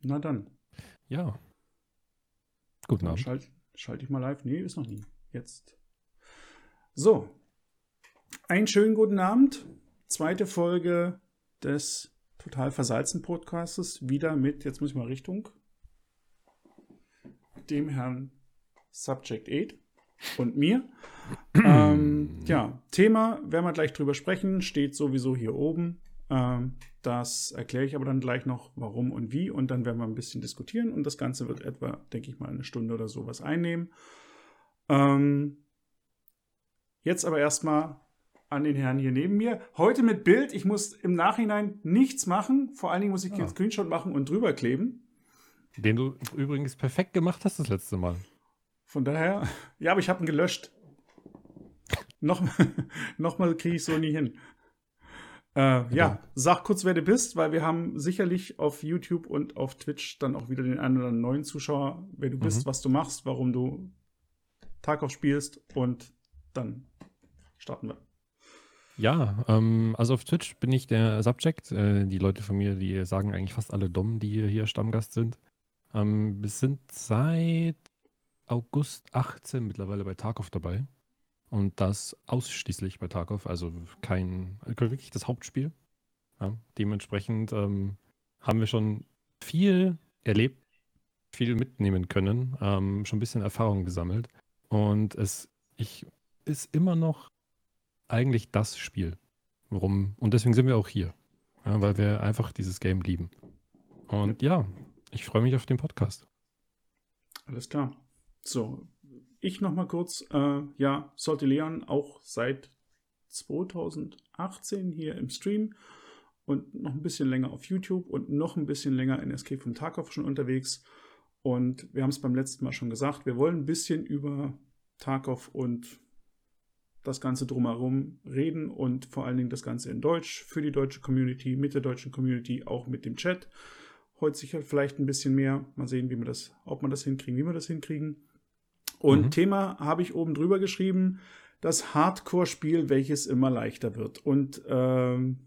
Na dann. Ja. Guten Abend. Schalt, schalte ich mal live. Nee, ist noch nie. Jetzt. So. Einen schönen guten Abend. Zweite Folge des Total Versalzen Podcastes. Wieder mit, jetzt muss ich mal Richtung, dem Herrn Subject 8 und mir. ähm, ja, Thema, werden wir gleich drüber sprechen, steht sowieso hier oben. Ähm, das erkläre ich aber dann gleich noch, warum und wie. Und dann werden wir ein bisschen diskutieren. Und das Ganze wird etwa, denke ich mal, eine Stunde oder sowas einnehmen. Ähm, jetzt aber erstmal an den Herrn hier neben mir. Heute mit Bild. Ich muss im Nachhinein nichts machen. Vor allen Dingen muss ich ja. einen Screenshot machen und drüber kleben. Den du übrigens perfekt gemacht hast das letzte Mal. Von daher, ja, aber ich habe ihn gelöscht. Nochmal noch kriege ich so nie hin. Äh, ja, sag kurz, wer du bist, weil wir haben sicherlich auf YouTube und auf Twitch dann auch wieder den einen oder neuen Zuschauer, wer du bist, mhm. was du machst, warum du Tarkov spielst und dann starten wir. Ja, ähm, also auf Twitch bin ich der Subject. Äh, die Leute von mir, die sagen eigentlich fast alle dumm, die hier Stammgast sind. Ähm, wir sind seit August 18 mittlerweile bei Tarkov dabei. Und das ausschließlich bei Tarkov, also kein, wirklich das Hauptspiel. Ja, dementsprechend ähm, haben wir schon viel erlebt, viel mitnehmen können, ähm, schon ein bisschen Erfahrung gesammelt. Und es ich, ist immer noch eigentlich das Spiel. Warum? Und deswegen sind wir auch hier. Ja, weil wir einfach dieses Game lieben. Und ja, ich freue mich auf den Podcast. Alles klar. So, ich noch mal kurz, äh, ja, sollte Leon auch seit 2018 hier im Stream und noch ein bisschen länger auf YouTube und noch ein bisschen länger in Escape from Tarkov schon unterwegs. Und wir haben es beim letzten Mal schon gesagt, wir wollen ein bisschen über Tarkov und das Ganze drumherum reden und vor allen Dingen das Ganze in Deutsch für die deutsche Community, mit der deutschen Community, auch mit dem Chat. Heute sicher vielleicht ein bisschen mehr. Mal sehen, wie wir das, ob wir das hinkriegen, wie wir das hinkriegen. Und mhm. Thema habe ich oben drüber geschrieben, das Hardcore-Spiel, welches immer leichter wird. Und ähm,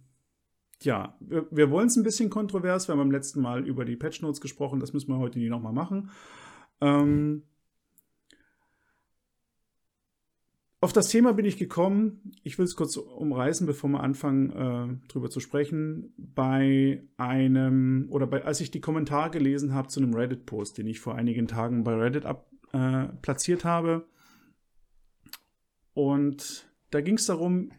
ja, wir, wir wollen es ein bisschen kontrovers. Wir haben beim letzten Mal über die Patch Notes gesprochen. Das müssen wir heute nie nochmal machen. Ähm, auf das Thema bin ich gekommen. Ich will es kurz umreißen, bevor wir anfangen, äh, drüber zu sprechen. Bei einem, oder bei, als ich die Kommentare gelesen habe zu einem Reddit-Post, den ich vor einigen Tagen bei Reddit ab, äh, platziert habe. Und da ging es darum,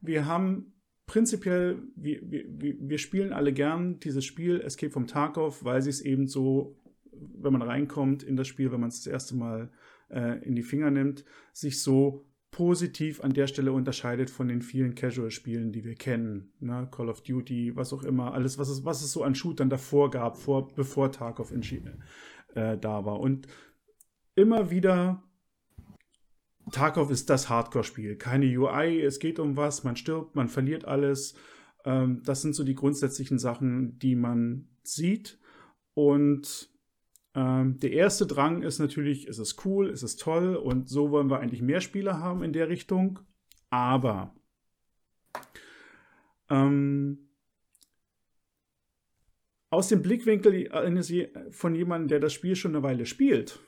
wir haben prinzipiell, wir, wir, wir spielen alle gern dieses Spiel Escape from Tarkov, weil sie es eben so, wenn man reinkommt in das Spiel, wenn man es das erste Mal äh, in die Finger nimmt, sich so positiv an der Stelle unterscheidet von den vielen Casual-Spielen, die wir kennen. Ne? Call of Duty, was auch immer, alles, was es, was es so an Shootern davor gab, vor, bevor Tarkov äh, da war. Und immer wieder Tarkov ist das Hardcore-Spiel. Keine UI, es geht um was, man stirbt, man verliert alles. Ähm, das sind so die grundsätzlichen Sachen, die man sieht. Und ähm, der erste Drang ist natürlich, ist es cool, ist es toll und so wollen wir eigentlich mehr Spieler haben in der Richtung. Aber ähm, aus dem Blickwinkel von jemandem, der das Spiel schon eine Weile spielt,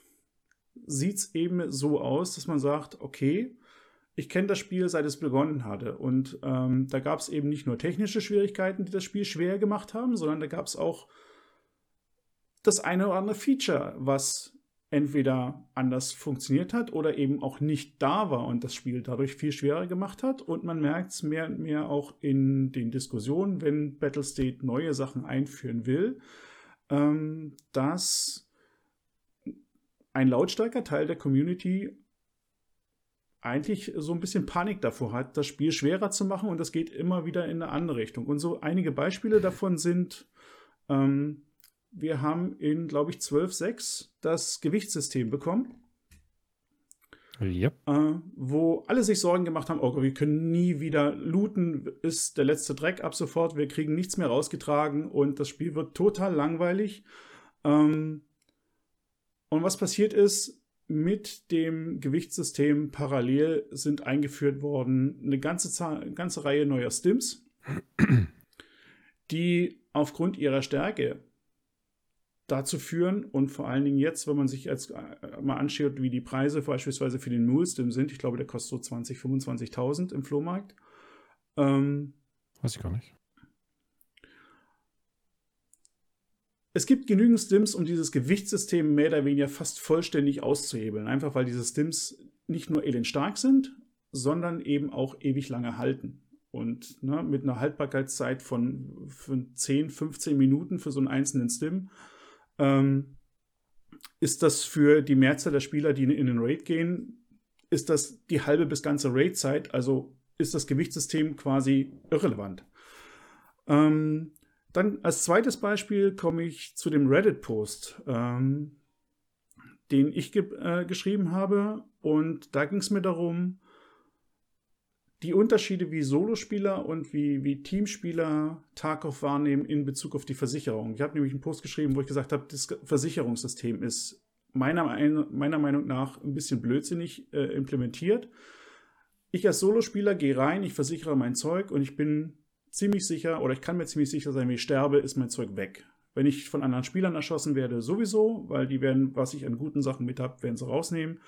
sieht es eben so aus, dass man sagt, okay, ich kenne das Spiel, seit es begonnen hatte. Und ähm, da gab es eben nicht nur technische Schwierigkeiten, die das Spiel schwer gemacht haben, sondern da gab es auch das eine oder andere Feature, was entweder anders funktioniert hat oder eben auch nicht da war und das Spiel dadurch viel schwerer gemacht hat. Und man merkt es mehr und mehr auch in den Diskussionen, wenn Battlestate neue Sachen einführen will, ähm, dass ein lautstarker Teil der Community eigentlich so ein bisschen Panik davor hat, das Spiel schwerer zu machen und das geht immer wieder in eine andere Richtung. Und so einige Beispiele davon sind, ähm, wir haben in, glaube ich, 12.6 das Gewichtssystem bekommen. Yep. Äh, wo alle sich Sorgen gemacht haben, oh, wir können nie wieder looten, ist der letzte Dreck ab sofort, wir kriegen nichts mehr rausgetragen und das Spiel wird total langweilig. Ähm, und was passiert ist, mit dem Gewichtssystem parallel sind eingeführt worden eine ganze, Zahl, ganze Reihe neuer Stims, die aufgrund ihrer Stärke dazu führen und vor allen Dingen jetzt, wenn man sich jetzt äh, mal anschaut, wie die Preise beispielsweise für den Mulestim sind, ich glaube, der kostet so 20, 25.000 im Flohmarkt. Ähm, Weiß ich gar nicht. Es gibt genügend Stims, um dieses Gewichtssystem mehr oder weniger fast vollständig auszuhebeln. Einfach weil diese Stims nicht nur elendstark sind, sondern eben auch ewig lange halten. Und ne, mit einer Haltbarkeitszeit von, von 10, 15 Minuten für so einen einzelnen Stim ähm, ist das für die Mehrzahl der Spieler, die in den Raid gehen, ist das die halbe bis ganze Raid-Zeit. Also ist das Gewichtssystem quasi irrelevant. Ähm, dann als zweites Beispiel komme ich zu dem Reddit-Post, ähm, den ich ge äh, geschrieben habe. Und da ging es mir darum, die Unterschiede, wie Solospieler und wie, wie Teamspieler Tarkov wahrnehmen in Bezug auf die Versicherung. Ich habe nämlich einen Post geschrieben, wo ich gesagt habe, das Versicherungssystem ist meiner, meiner Meinung nach ein bisschen blödsinnig äh, implementiert. Ich als Solospieler gehe rein, ich versichere mein Zeug und ich bin ziemlich sicher, oder ich kann mir ziemlich sicher sein, wenn ich sterbe, ist mein Zeug weg. Wenn ich von anderen Spielern erschossen werde, sowieso, weil die werden, was ich an guten Sachen mit habe, werden sie rausnehmen.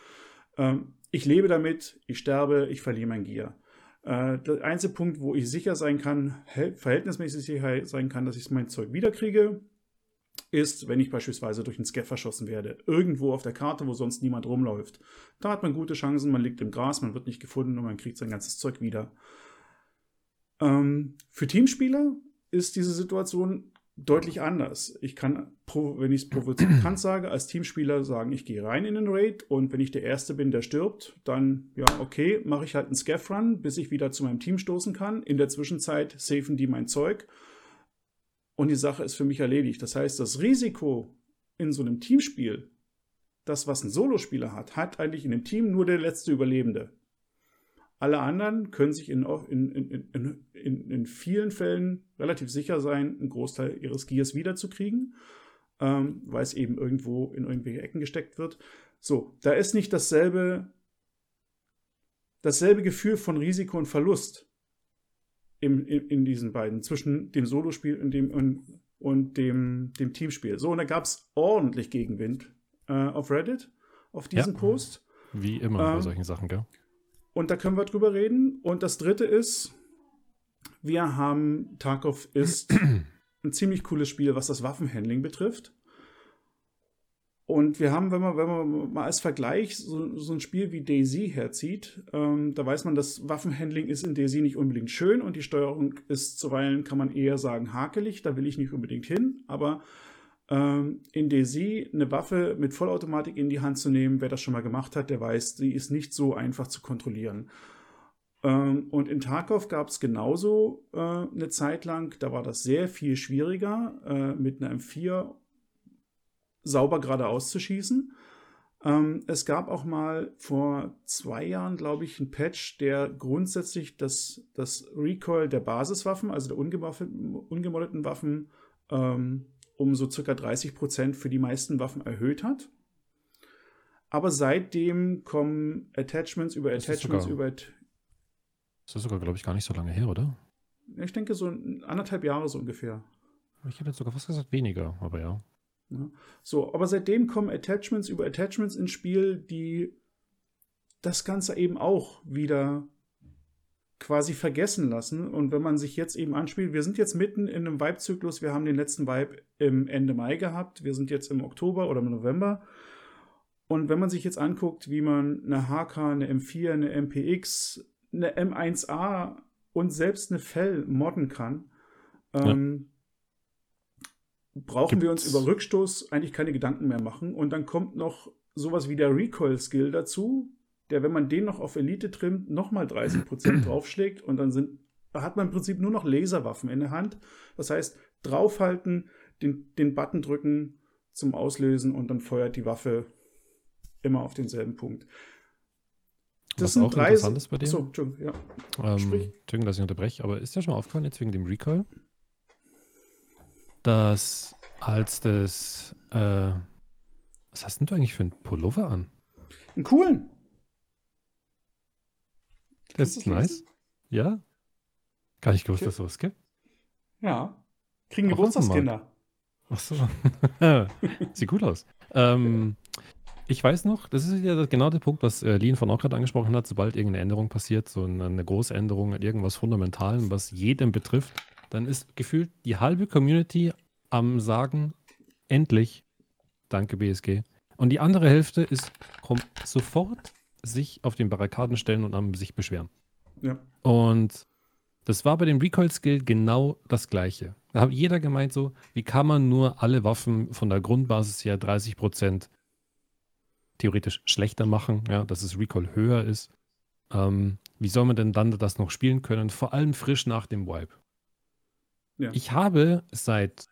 Ähm, ich lebe damit, ich sterbe, ich verliere mein Gear. Äh, der einzige Punkt, wo ich sicher sein kann, verhältnismäßig sicher sein kann, dass ich mein Zeug wiederkriege, ist, wenn ich beispielsweise durch einen Scaff verschossen werde. Irgendwo auf der Karte, wo sonst niemand rumläuft. Da hat man gute Chancen, man liegt im Gras, man wird nicht gefunden und man kriegt sein ganzes Zeug wieder. Ähm, für Teamspieler ist diese Situation deutlich anders. Ich kann, wenn ich es provozierend sage, als Teamspieler sagen, ich gehe rein in den Raid und wenn ich der Erste bin, der stirbt, dann, ja, okay, mache ich halt einen Scaff-Run, bis ich wieder zu meinem Team stoßen kann. In der Zwischenzeit safen die mein Zeug und die Sache ist für mich erledigt. Das heißt, das Risiko in so einem Teamspiel, das, was ein Solospieler hat, hat eigentlich in dem Team nur der letzte Überlebende. Alle anderen können sich in, in, in, in, vielen Fällen relativ sicher sein, einen Großteil ihres Gears wiederzukriegen, ähm, weil es eben irgendwo in irgendwelche Ecken gesteckt wird. So, da ist nicht dasselbe, dasselbe Gefühl von Risiko und Verlust im, in, in diesen beiden, zwischen dem Solospiel und dem, und, und dem, dem Teamspiel. So, und da gab es ordentlich Gegenwind äh, auf Reddit, auf diesen ja, Post. Wie immer ähm, bei solchen Sachen, gell? Und da können wir drüber reden. Und das dritte ist, wir haben Tarkov ist ein ziemlich cooles Spiel, was das Waffenhandling betrifft. Und wir haben, wenn man, wenn man mal als Vergleich so, so ein Spiel wie Daisy herzieht, ähm, da weiß man, das Waffenhandling ist in Daisy nicht unbedingt schön und die Steuerung ist zuweilen, kann man eher sagen, hakelig, da will ich nicht unbedingt hin, aber ähm, in DayZ eine Waffe mit Vollautomatik in die Hand zu nehmen, wer das schon mal gemacht hat, der weiß, die ist nicht so einfach zu kontrollieren. Ähm, und in Tarkov gab es genauso äh, eine Zeit lang, da war das sehr viel schwieriger, äh, mit einer M4 sauber geradeaus zu schießen. Ähm, es gab auch mal vor zwei Jahren, glaube ich, einen Patch, der grundsätzlich das, das Recoil der Basiswaffen, also der ungemoddeten Waffen, ähm, um so circa 30 Prozent für die meisten Waffen erhöht hat. Aber seitdem kommen Attachments über Attachments sogar, über. Das ist sogar, glaube ich, gar nicht so lange her, oder? Ich denke so anderthalb Jahre so ungefähr. Ich hätte jetzt sogar fast gesagt weniger, aber ja. ja. So, aber seitdem kommen Attachments über Attachments ins Spiel, die das Ganze eben auch wieder quasi vergessen lassen. Und wenn man sich jetzt eben anspielt, wir sind jetzt mitten in einem Vibe-Zyklus, wir haben den letzten Vibe im Ende Mai gehabt, wir sind jetzt im Oktober oder im November. Und wenn man sich jetzt anguckt, wie man eine HK, eine M4, eine MPX, eine M1A und selbst eine Fell modden kann, ähm, brauchen Gibt's? wir uns über Rückstoß eigentlich keine Gedanken mehr machen. Und dann kommt noch sowas wie der Recoil-Skill dazu, der, wenn man den noch auf Elite trimmt, nochmal 30% draufschlägt und dann sind, hat man im Prinzip nur noch Laserwaffen in der Hand. Das heißt, draufhalten, den, den Button drücken zum Auslösen und dann feuert die Waffe immer auf denselben Punkt. Das Was auch drei interessant ist bei dem. So, Entschuldigung, ja. Ähm, Entschuldigung, dass ich unterbreche, aber ist ja schon mal aufgefallen jetzt wegen dem Recoil, dass als das, äh, was hast denn du eigentlich für einen Pullover an? Einen coolen. Das ist nice. Ja. Gar nicht gewusst, dass sowas gibt. Ja. Kriegen Geburtstagskinder. Ach so. Sieht gut aus. Ähm, ich weiß noch, das ist ja genau der Punkt, was äh, Lien von auch gerade angesprochen hat, sobald irgendeine Änderung passiert, so eine, eine große Änderung, irgendwas Fundamentalen, was jedem betrifft, dann ist gefühlt die halbe Community am sagen, endlich, danke BSG. Und die andere Hälfte ist, kommt sofort sich auf den Barrikaden stellen und am sich beschweren. Ja. Und das war bei dem Recoil-Skill genau das Gleiche. Da hat jeder gemeint so, wie kann man nur alle Waffen von der Grundbasis her 30% theoretisch schlechter machen, ja, dass das Recoil höher ist. Ähm, wie soll man denn dann das noch spielen können? Vor allem frisch nach dem Wipe. Ja. Ich habe seit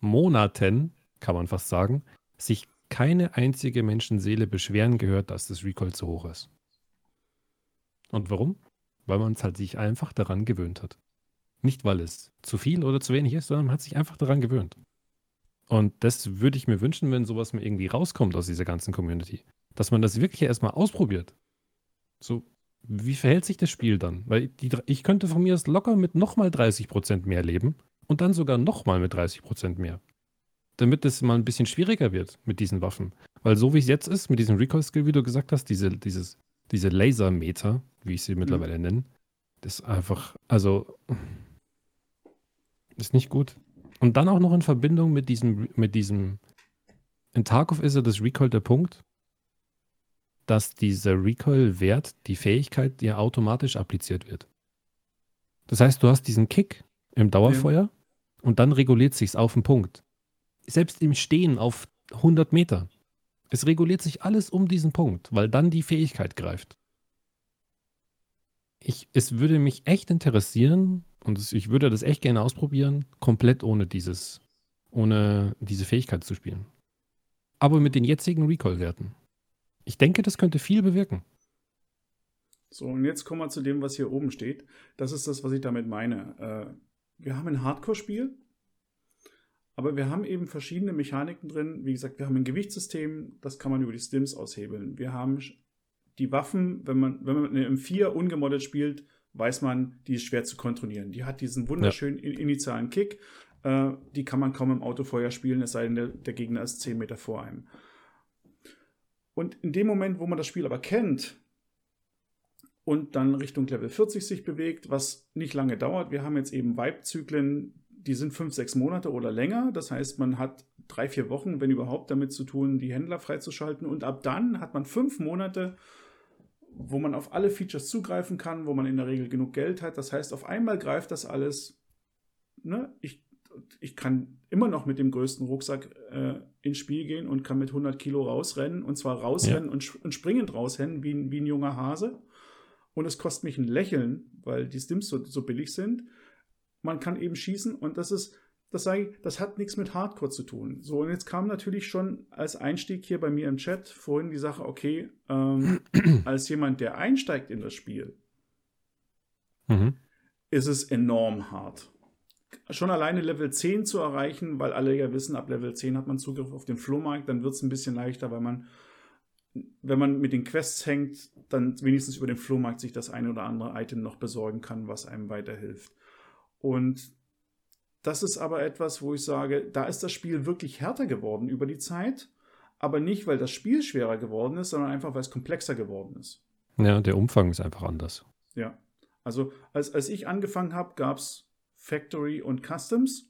Monaten, kann man fast sagen, sich keine einzige Menschenseele beschweren gehört, dass das Recoil zu hoch ist. Und warum? Weil man es halt sich einfach daran gewöhnt hat. Nicht, weil es zu viel oder zu wenig ist, sondern man hat sich einfach daran gewöhnt. Und das würde ich mir wünschen, wenn sowas mal irgendwie rauskommt aus dieser ganzen Community. Dass man das wirklich erstmal ausprobiert. So, wie verhält sich das Spiel dann? Weil die, ich könnte von mir aus locker mit nochmal 30% mehr leben und dann sogar nochmal mit 30% mehr. Damit es mal ein bisschen schwieriger wird mit diesen Waffen. Weil so wie es jetzt ist, mit diesem Recoil-Skill, wie du gesagt hast, diese, dieses, diese Lasermeter, wie ich sie mhm. mittlerweile mhm. nenne, das ist einfach, also, ist nicht gut. Und dann auch noch in Verbindung mit diesem, mit diesem, in Tarkov ist ja das Recoil der Punkt, dass dieser Recoil-Wert, die Fähigkeit, dir automatisch appliziert wird. Das heißt, du hast diesen Kick im Dauerfeuer ja. und dann reguliert sich's auf den Punkt. Selbst im Stehen auf 100 Meter. Es reguliert sich alles um diesen Punkt, weil dann die Fähigkeit greift. Ich, es würde mich echt interessieren und ich würde das echt gerne ausprobieren, komplett ohne dieses, ohne diese Fähigkeit zu spielen. Aber mit den jetzigen Recoil-Werten. Ich denke, das könnte viel bewirken. So, und jetzt kommen wir zu dem, was hier oben steht. Das ist das, was ich damit meine. Äh, wir haben ein Hardcore-Spiel, aber wir haben eben verschiedene Mechaniken drin. Wie gesagt, wir haben ein Gewichtssystem, das kann man über die Stims aushebeln. Wir haben die Waffen, wenn man, wenn man eine M4 ungemoddet spielt, weiß man, die ist schwer zu kontrollieren. Die hat diesen wunderschönen ja. initialen Kick. Äh, die kann man kaum im Autofeuer spielen, es sei denn, der, der Gegner ist 10 Meter vor einem. Und in dem Moment, wo man das Spiel aber kennt und dann Richtung Level 40 sich bewegt, was nicht lange dauert, wir haben jetzt eben Vibe-Zyklen, die sind fünf, sechs Monate oder länger. Das heißt, man hat drei, vier Wochen, wenn überhaupt, damit zu tun, die Händler freizuschalten. Und ab dann hat man fünf Monate, wo man auf alle Features zugreifen kann, wo man in der Regel genug Geld hat. Das heißt, auf einmal greift das alles. Ne? Ich ich kann immer noch mit dem größten Rucksack äh, ins Spiel gehen und kann mit 100 Kilo rausrennen und zwar rausrennen ja. und, und, springend rausrennen wie, wie ein junger Hase. Und es kostet mich ein Lächeln, weil die Stims so, so billig sind. Man kann eben schießen und das ist, das sage ich, das hat nichts mit Hardcore zu tun. So, und jetzt kam natürlich schon als Einstieg hier bei mir im Chat vorhin die Sache, okay, ähm, als jemand, der einsteigt in das Spiel, mhm. ist es enorm hart schon alleine Level 10 zu erreichen, weil alle ja wissen, ab Level 10 hat man Zugriff auf den Flohmarkt, dann wird es ein bisschen leichter, weil man, wenn man mit den Quests hängt, dann wenigstens über den Flohmarkt sich das eine oder andere Item noch besorgen kann, was einem weiterhilft. Und das ist aber etwas, wo ich sage, da ist das Spiel wirklich härter geworden über die Zeit, aber nicht, weil das Spiel schwerer geworden ist, sondern einfach, weil es komplexer geworden ist. Ja, der Umfang ist einfach anders. Ja. Also, als, als ich angefangen habe, gab es Factory und Customs.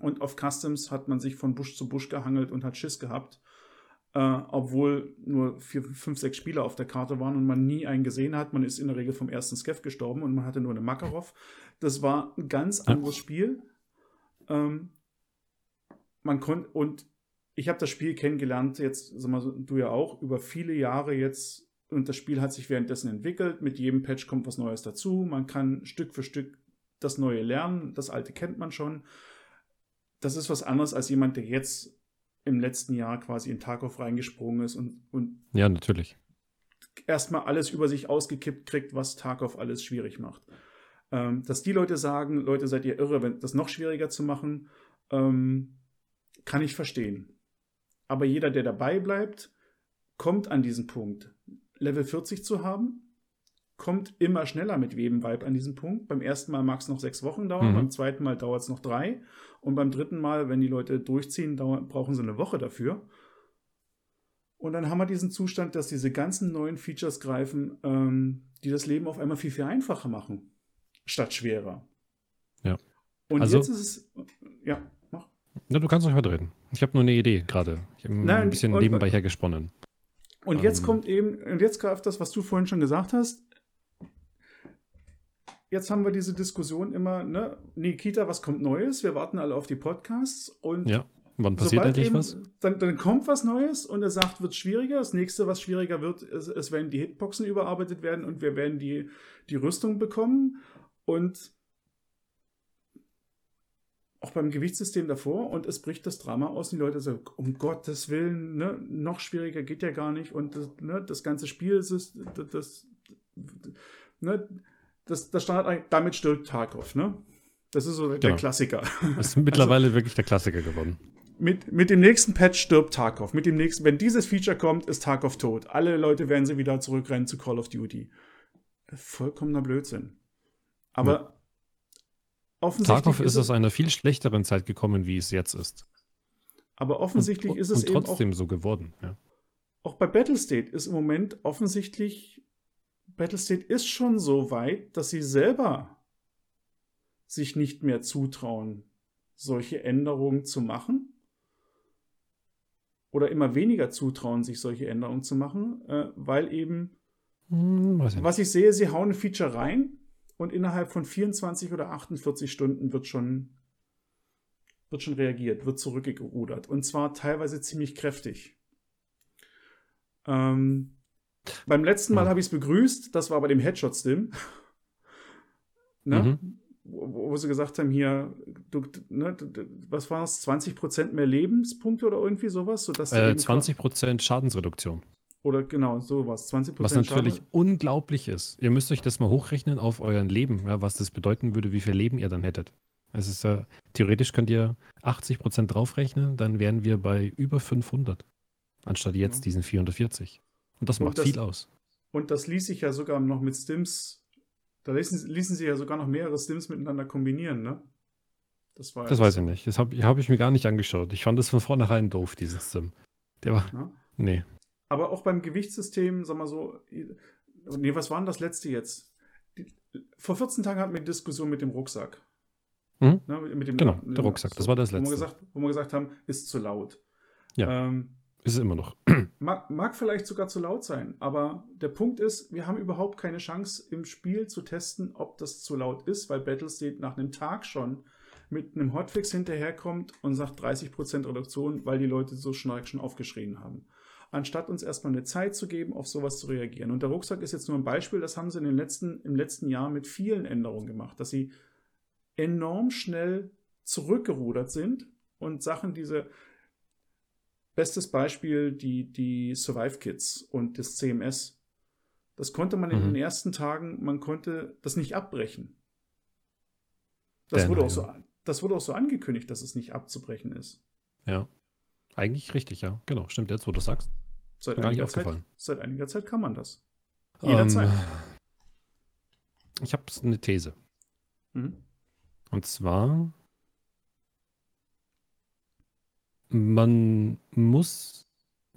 Und auf Customs hat man sich von Busch zu Busch gehangelt und hat Schiss gehabt. Äh, obwohl nur vier, fünf, sechs Spieler auf der Karte waren und man nie einen gesehen hat. Man ist in der Regel vom ersten Skeff gestorben und man hatte nur eine Makarov. Das war ein ganz anderes Spiel. Ähm, man konnte, und ich habe das Spiel kennengelernt, jetzt, sag mal, du ja auch, über viele Jahre jetzt. Und das Spiel hat sich währenddessen entwickelt. Mit jedem Patch kommt was Neues dazu. Man kann Stück für Stück das Neue lernen, das Alte kennt man schon. Das ist was anderes als jemand, der jetzt im letzten Jahr quasi in Tarkov reingesprungen ist und, und ja, natürlich. erstmal alles über sich ausgekippt kriegt, was Tarkov alles schwierig macht. Ähm, dass die Leute sagen, Leute, seid ihr irre, wenn das noch schwieriger zu machen, ähm, kann ich verstehen. Aber jeder, der dabei bleibt, kommt an diesen Punkt, Level 40 zu haben kommt immer schneller mit Weben Vibe an diesen Punkt. Beim ersten Mal mag es noch sechs Wochen dauern, mhm. beim zweiten Mal dauert es noch drei und beim dritten Mal, wenn die Leute durchziehen, dauern, brauchen sie eine Woche dafür. Und dann haben wir diesen Zustand, dass diese ganzen neuen Features greifen, ähm, die das Leben auf einmal viel, viel einfacher machen, statt schwerer. Ja. Und also, jetzt ist es, ja, mach. Ja, du kannst euch weiterreden. Ich habe nur eine Idee gerade. Ich habe ein bisschen und, nebenbei hergesponnen. Und jetzt ähm, kommt eben, und jetzt greift das, was du vorhin schon gesagt hast. Jetzt haben wir diese Diskussion immer, ne, Nikita, was kommt Neues? Wir warten alle auf die Podcasts und ja. Wann passiert endlich was? Dann, dann, kommt was Neues und er sagt, wird schwieriger. Das nächste, was schwieriger wird, ist, es werden die Hitboxen überarbeitet werden und wir werden die, die Rüstung bekommen. Und auch beim Gewichtssystem davor und es bricht das Drama aus. Die Leute sagen, um Gottes Willen, ne, noch schwieriger geht ja gar nicht. Und das, ne, das ganze Spiel ist das, das, ne, das, das Standard, damit stirbt Tarkov, ne? Das ist so der genau. Klassiker. Das ist mittlerweile also, wirklich der Klassiker geworden mit, mit dem nächsten Patch stirbt Tarkov. Mit dem nächsten, wenn dieses Feature kommt, ist Tarkov tot. Alle Leute werden sie wieder zurückrennen zu Call of Duty. Vollkommener Blödsinn. Aber ja. offensichtlich. Tarkov ist aus einer viel schlechteren Zeit gekommen, wie es jetzt ist. Aber offensichtlich und, ist es und trotzdem auch, so geworden. Ja. Auch bei Battlestate ist im Moment offensichtlich Battlestate ist schon so weit, dass sie selber sich nicht mehr zutrauen, solche Änderungen zu machen oder immer weniger zutrauen, sich solche Änderungen zu machen, äh, weil eben, hm, was ich sehe, sie hauen ein Feature rein und innerhalb von 24 oder 48 Stunden wird schon, wird schon reagiert, wird zurückgerudert. Und zwar teilweise ziemlich kräftig. Ähm, beim letzten Mal hm. habe ich es begrüßt, das war bei dem Headshot-Stim. ne? Mhm wo, wo, sie gesagt haben, hier, du, ne, was war es, 20% mehr Lebenspunkte oder irgendwie sowas? Sodass äh, 20% Schadensreduktion. Oder genau, sowas. 20% Was natürlich Schaden. unglaublich ist. Ihr müsst euch das mal hochrechnen auf euren Leben, ja, was das bedeuten würde, wie viel Leben ihr dann hättet. Es ist äh, theoretisch könnt ihr 80% draufrechnen, dann wären wir bei über 500. Anstatt jetzt ja. diesen 440. Und das und macht das, viel aus. Und das ließ sich ja sogar noch mit Stims da ließen, ließen sie ja sogar noch mehrere Stims miteinander kombinieren, ne? Das, war das weiß ich nicht. Das habe hab ich mir gar nicht angeschaut. Ich fand das von vornherein doof, diesen Stim. Der war. Ja? Nee. Aber auch beim Gewichtssystem, sag mal so. Nee, was war denn das letzte jetzt? Die, vor 14 Tagen hatten wir eine Diskussion mit dem Rucksack. Mhm. Ne, mit dem, genau, der Rucksack. Das war das letzte. Wo wir gesagt, wo wir gesagt haben, ist zu laut. Ja. Ähm, ist es immer noch. Mag, mag, vielleicht sogar zu laut sein, aber der Punkt ist, wir haben überhaupt keine Chance im Spiel zu testen, ob das zu laut ist, weil Battlestate nach einem Tag schon mit einem Hotfix hinterherkommt und sagt 30% Reduktion, weil die Leute so schnell schon aufgeschrien haben. Anstatt uns erstmal eine Zeit zu geben, auf sowas zu reagieren. Und der Rucksack ist jetzt nur ein Beispiel, das haben sie in den letzten, im letzten Jahr mit vielen Änderungen gemacht, dass sie enorm schnell zurückgerudert sind und Sachen, diese, Bestes Beispiel die, die Survive Kits und das CMS. Das konnte man in mhm. den ersten Tagen, man konnte das nicht abbrechen. Das wurde, auch so, das wurde auch so angekündigt, dass es nicht abzubrechen ist. Ja. Eigentlich richtig, ja. Genau, stimmt jetzt, wo du sagst. Seit, einiger Zeit, seit einiger Zeit kann man das. Jederzeit. Ähm, ich habe eine These. Mhm. Und zwar man muss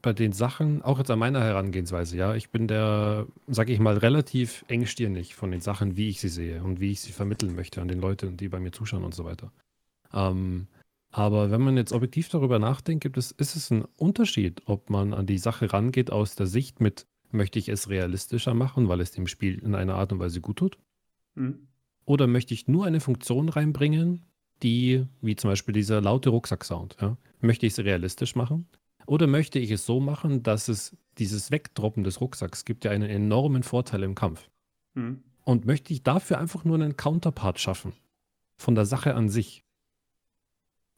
bei den Sachen, auch jetzt an meiner Herangehensweise, ja, ich bin der, sag ich mal, relativ engstirnig von den Sachen, wie ich sie sehe und wie ich sie vermitteln möchte an den Leuten, die bei mir zuschauen und so weiter. Ähm, aber wenn man jetzt objektiv darüber nachdenkt, gibt es, ist es ein Unterschied, ob man an die Sache rangeht aus der Sicht mit, möchte ich es realistischer machen, weil es dem Spiel in einer Art und Weise gut tut? Mhm. Oder möchte ich nur eine Funktion reinbringen, die, wie zum Beispiel dieser laute Rucksack-Sound, ja, Möchte ich es realistisch machen? Oder möchte ich es so machen, dass es dieses Wegdroppen des Rucksacks gibt ja einen enormen Vorteil im Kampf. Mhm. Und möchte ich dafür einfach nur einen Counterpart schaffen von der Sache an sich?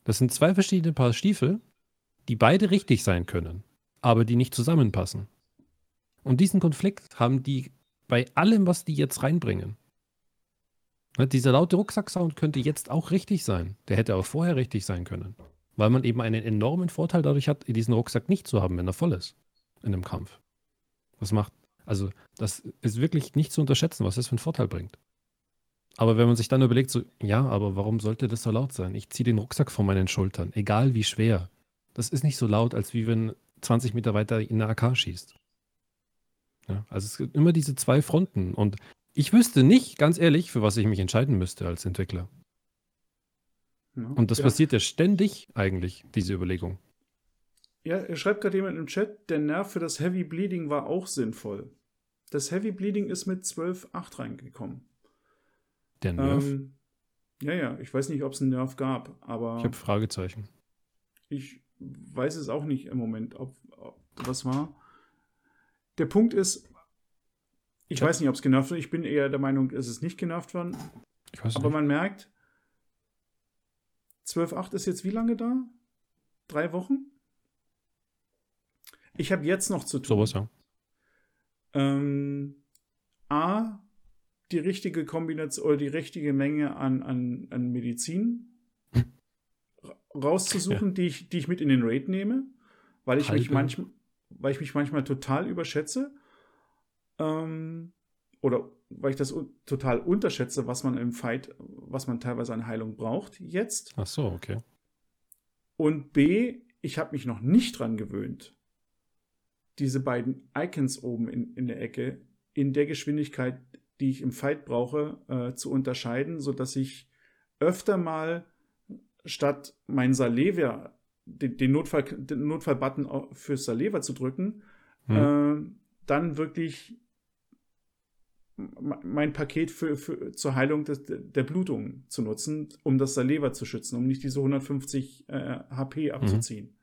Das sind zwei verschiedene Paar Stiefel, die beide richtig sein können, aber die nicht zusammenpassen. Und diesen Konflikt haben die bei allem, was die jetzt reinbringen. Dieser laute Rucksack-Sound könnte jetzt auch richtig sein. Der hätte auch vorher richtig sein können weil man eben einen enormen Vorteil dadurch hat, diesen Rucksack nicht zu haben, wenn er voll ist in einem Kampf. Das macht Also, das ist wirklich nicht zu unterschätzen, was das für einen Vorteil bringt. Aber wenn man sich dann überlegt, so, ja, aber warum sollte das so laut sein? Ich ziehe den Rucksack von meinen Schultern, egal wie schwer. Das ist nicht so laut, als wie wenn 20 Meter weiter in eine AK schießt. Ja, also es gibt immer diese zwei Fronten. Und ich wüsste nicht, ganz ehrlich, für was ich mich entscheiden müsste als Entwickler. Ja, und das ja. passiert ja ständig eigentlich, diese Überlegung. Ja, er schreibt gerade jemand im Chat, der Nerv für das Heavy Bleeding war auch sinnvoll. Das Heavy Bleeding ist mit 12.8 reingekommen. Der Nerv? Ähm, ja, ja, ich weiß nicht, ob es einen Nerv gab, aber. Ich habe Fragezeichen. Ich weiß es auch nicht im Moment, ob, ob was war. Der Punkt ist, ich weiß nicht, ob es genervt wird. Ich bin eher der Meinung, es ist nicht genervt worden. Ich weiß aber nicht. man merkt, 12.8 ist jetzt wie lange da? Drei Wochen? Ich habe jetzt noch zu tun. Sowas, ja. Ähm, A, die richtige Kombination oder die richtige Menge an, an, an Medizin rauszusuchen, ja. die, ich, die ich mit in den Raid nehme, weil ich, mich, manchmal, weil ich mich manchmal total überschätze. Ähm, oder weil ich das total unterschätze, was man im Fight, was man teilweise an Heilung braucht jetzt. Ach so, okay. Und B, ich habe mich noch nicht dran gewöhnt, diese beiden Icons oben in, in der Ecke in der Geschwindigkeit, die ich im Fight brauche, äh, zu unterscheiden, sodass ich öfter mal statt mein Saleva, den, den, Notfall, den Notfallbutton für Saleva zu drücken, hm. äh, dann wirklich mein Paket für, für, zur Heilung des, der Blutung zu nutzen, um das Saleva zu schützen, um nicht diese 150 äh, HP abzuziehen. Mhm.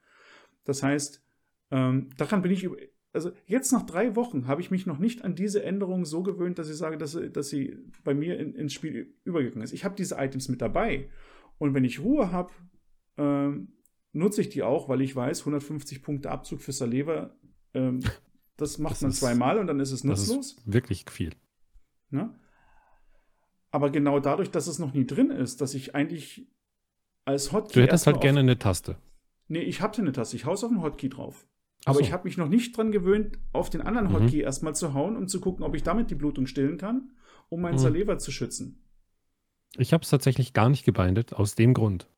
Das heißt, ähm, daran bin ich, also jetzt nach drei Wochen habe ich mich noch nicht an diese Änderung so gewöhnt, dass ich sage, dass, dass sie bei mir in, ins Spiel übergegangen ist. Ich habe diese Items mit dabei und wenn ich Ruhe habe, ähm, nutze ich die auch, weil ich weiß, 150 Punkte Abzug für Saleva, ähm, das macht das man ist, zweimal und dann ist es nutzlos. Ist wirklich viel. Ne? Aber genau dadurch, dass es noch nie drin ist, dass ich eigentlich als Hotkey. Du hättest halt gerne eine Taste. Nee, ich hatte eine Taste. Ich haus auf den Hotkey drauf. Aber so. ich habe mich noch nicht dran gewöhnt, auf den anderen mhm. Hotkey erstmal zu hauen, um zu gucken, ob ich damit die Blutung stillen kann, um meinen mhm. Saliva zu schützen. Ich habe es tatsächlich gar nicht gebindet, aus dem Grund.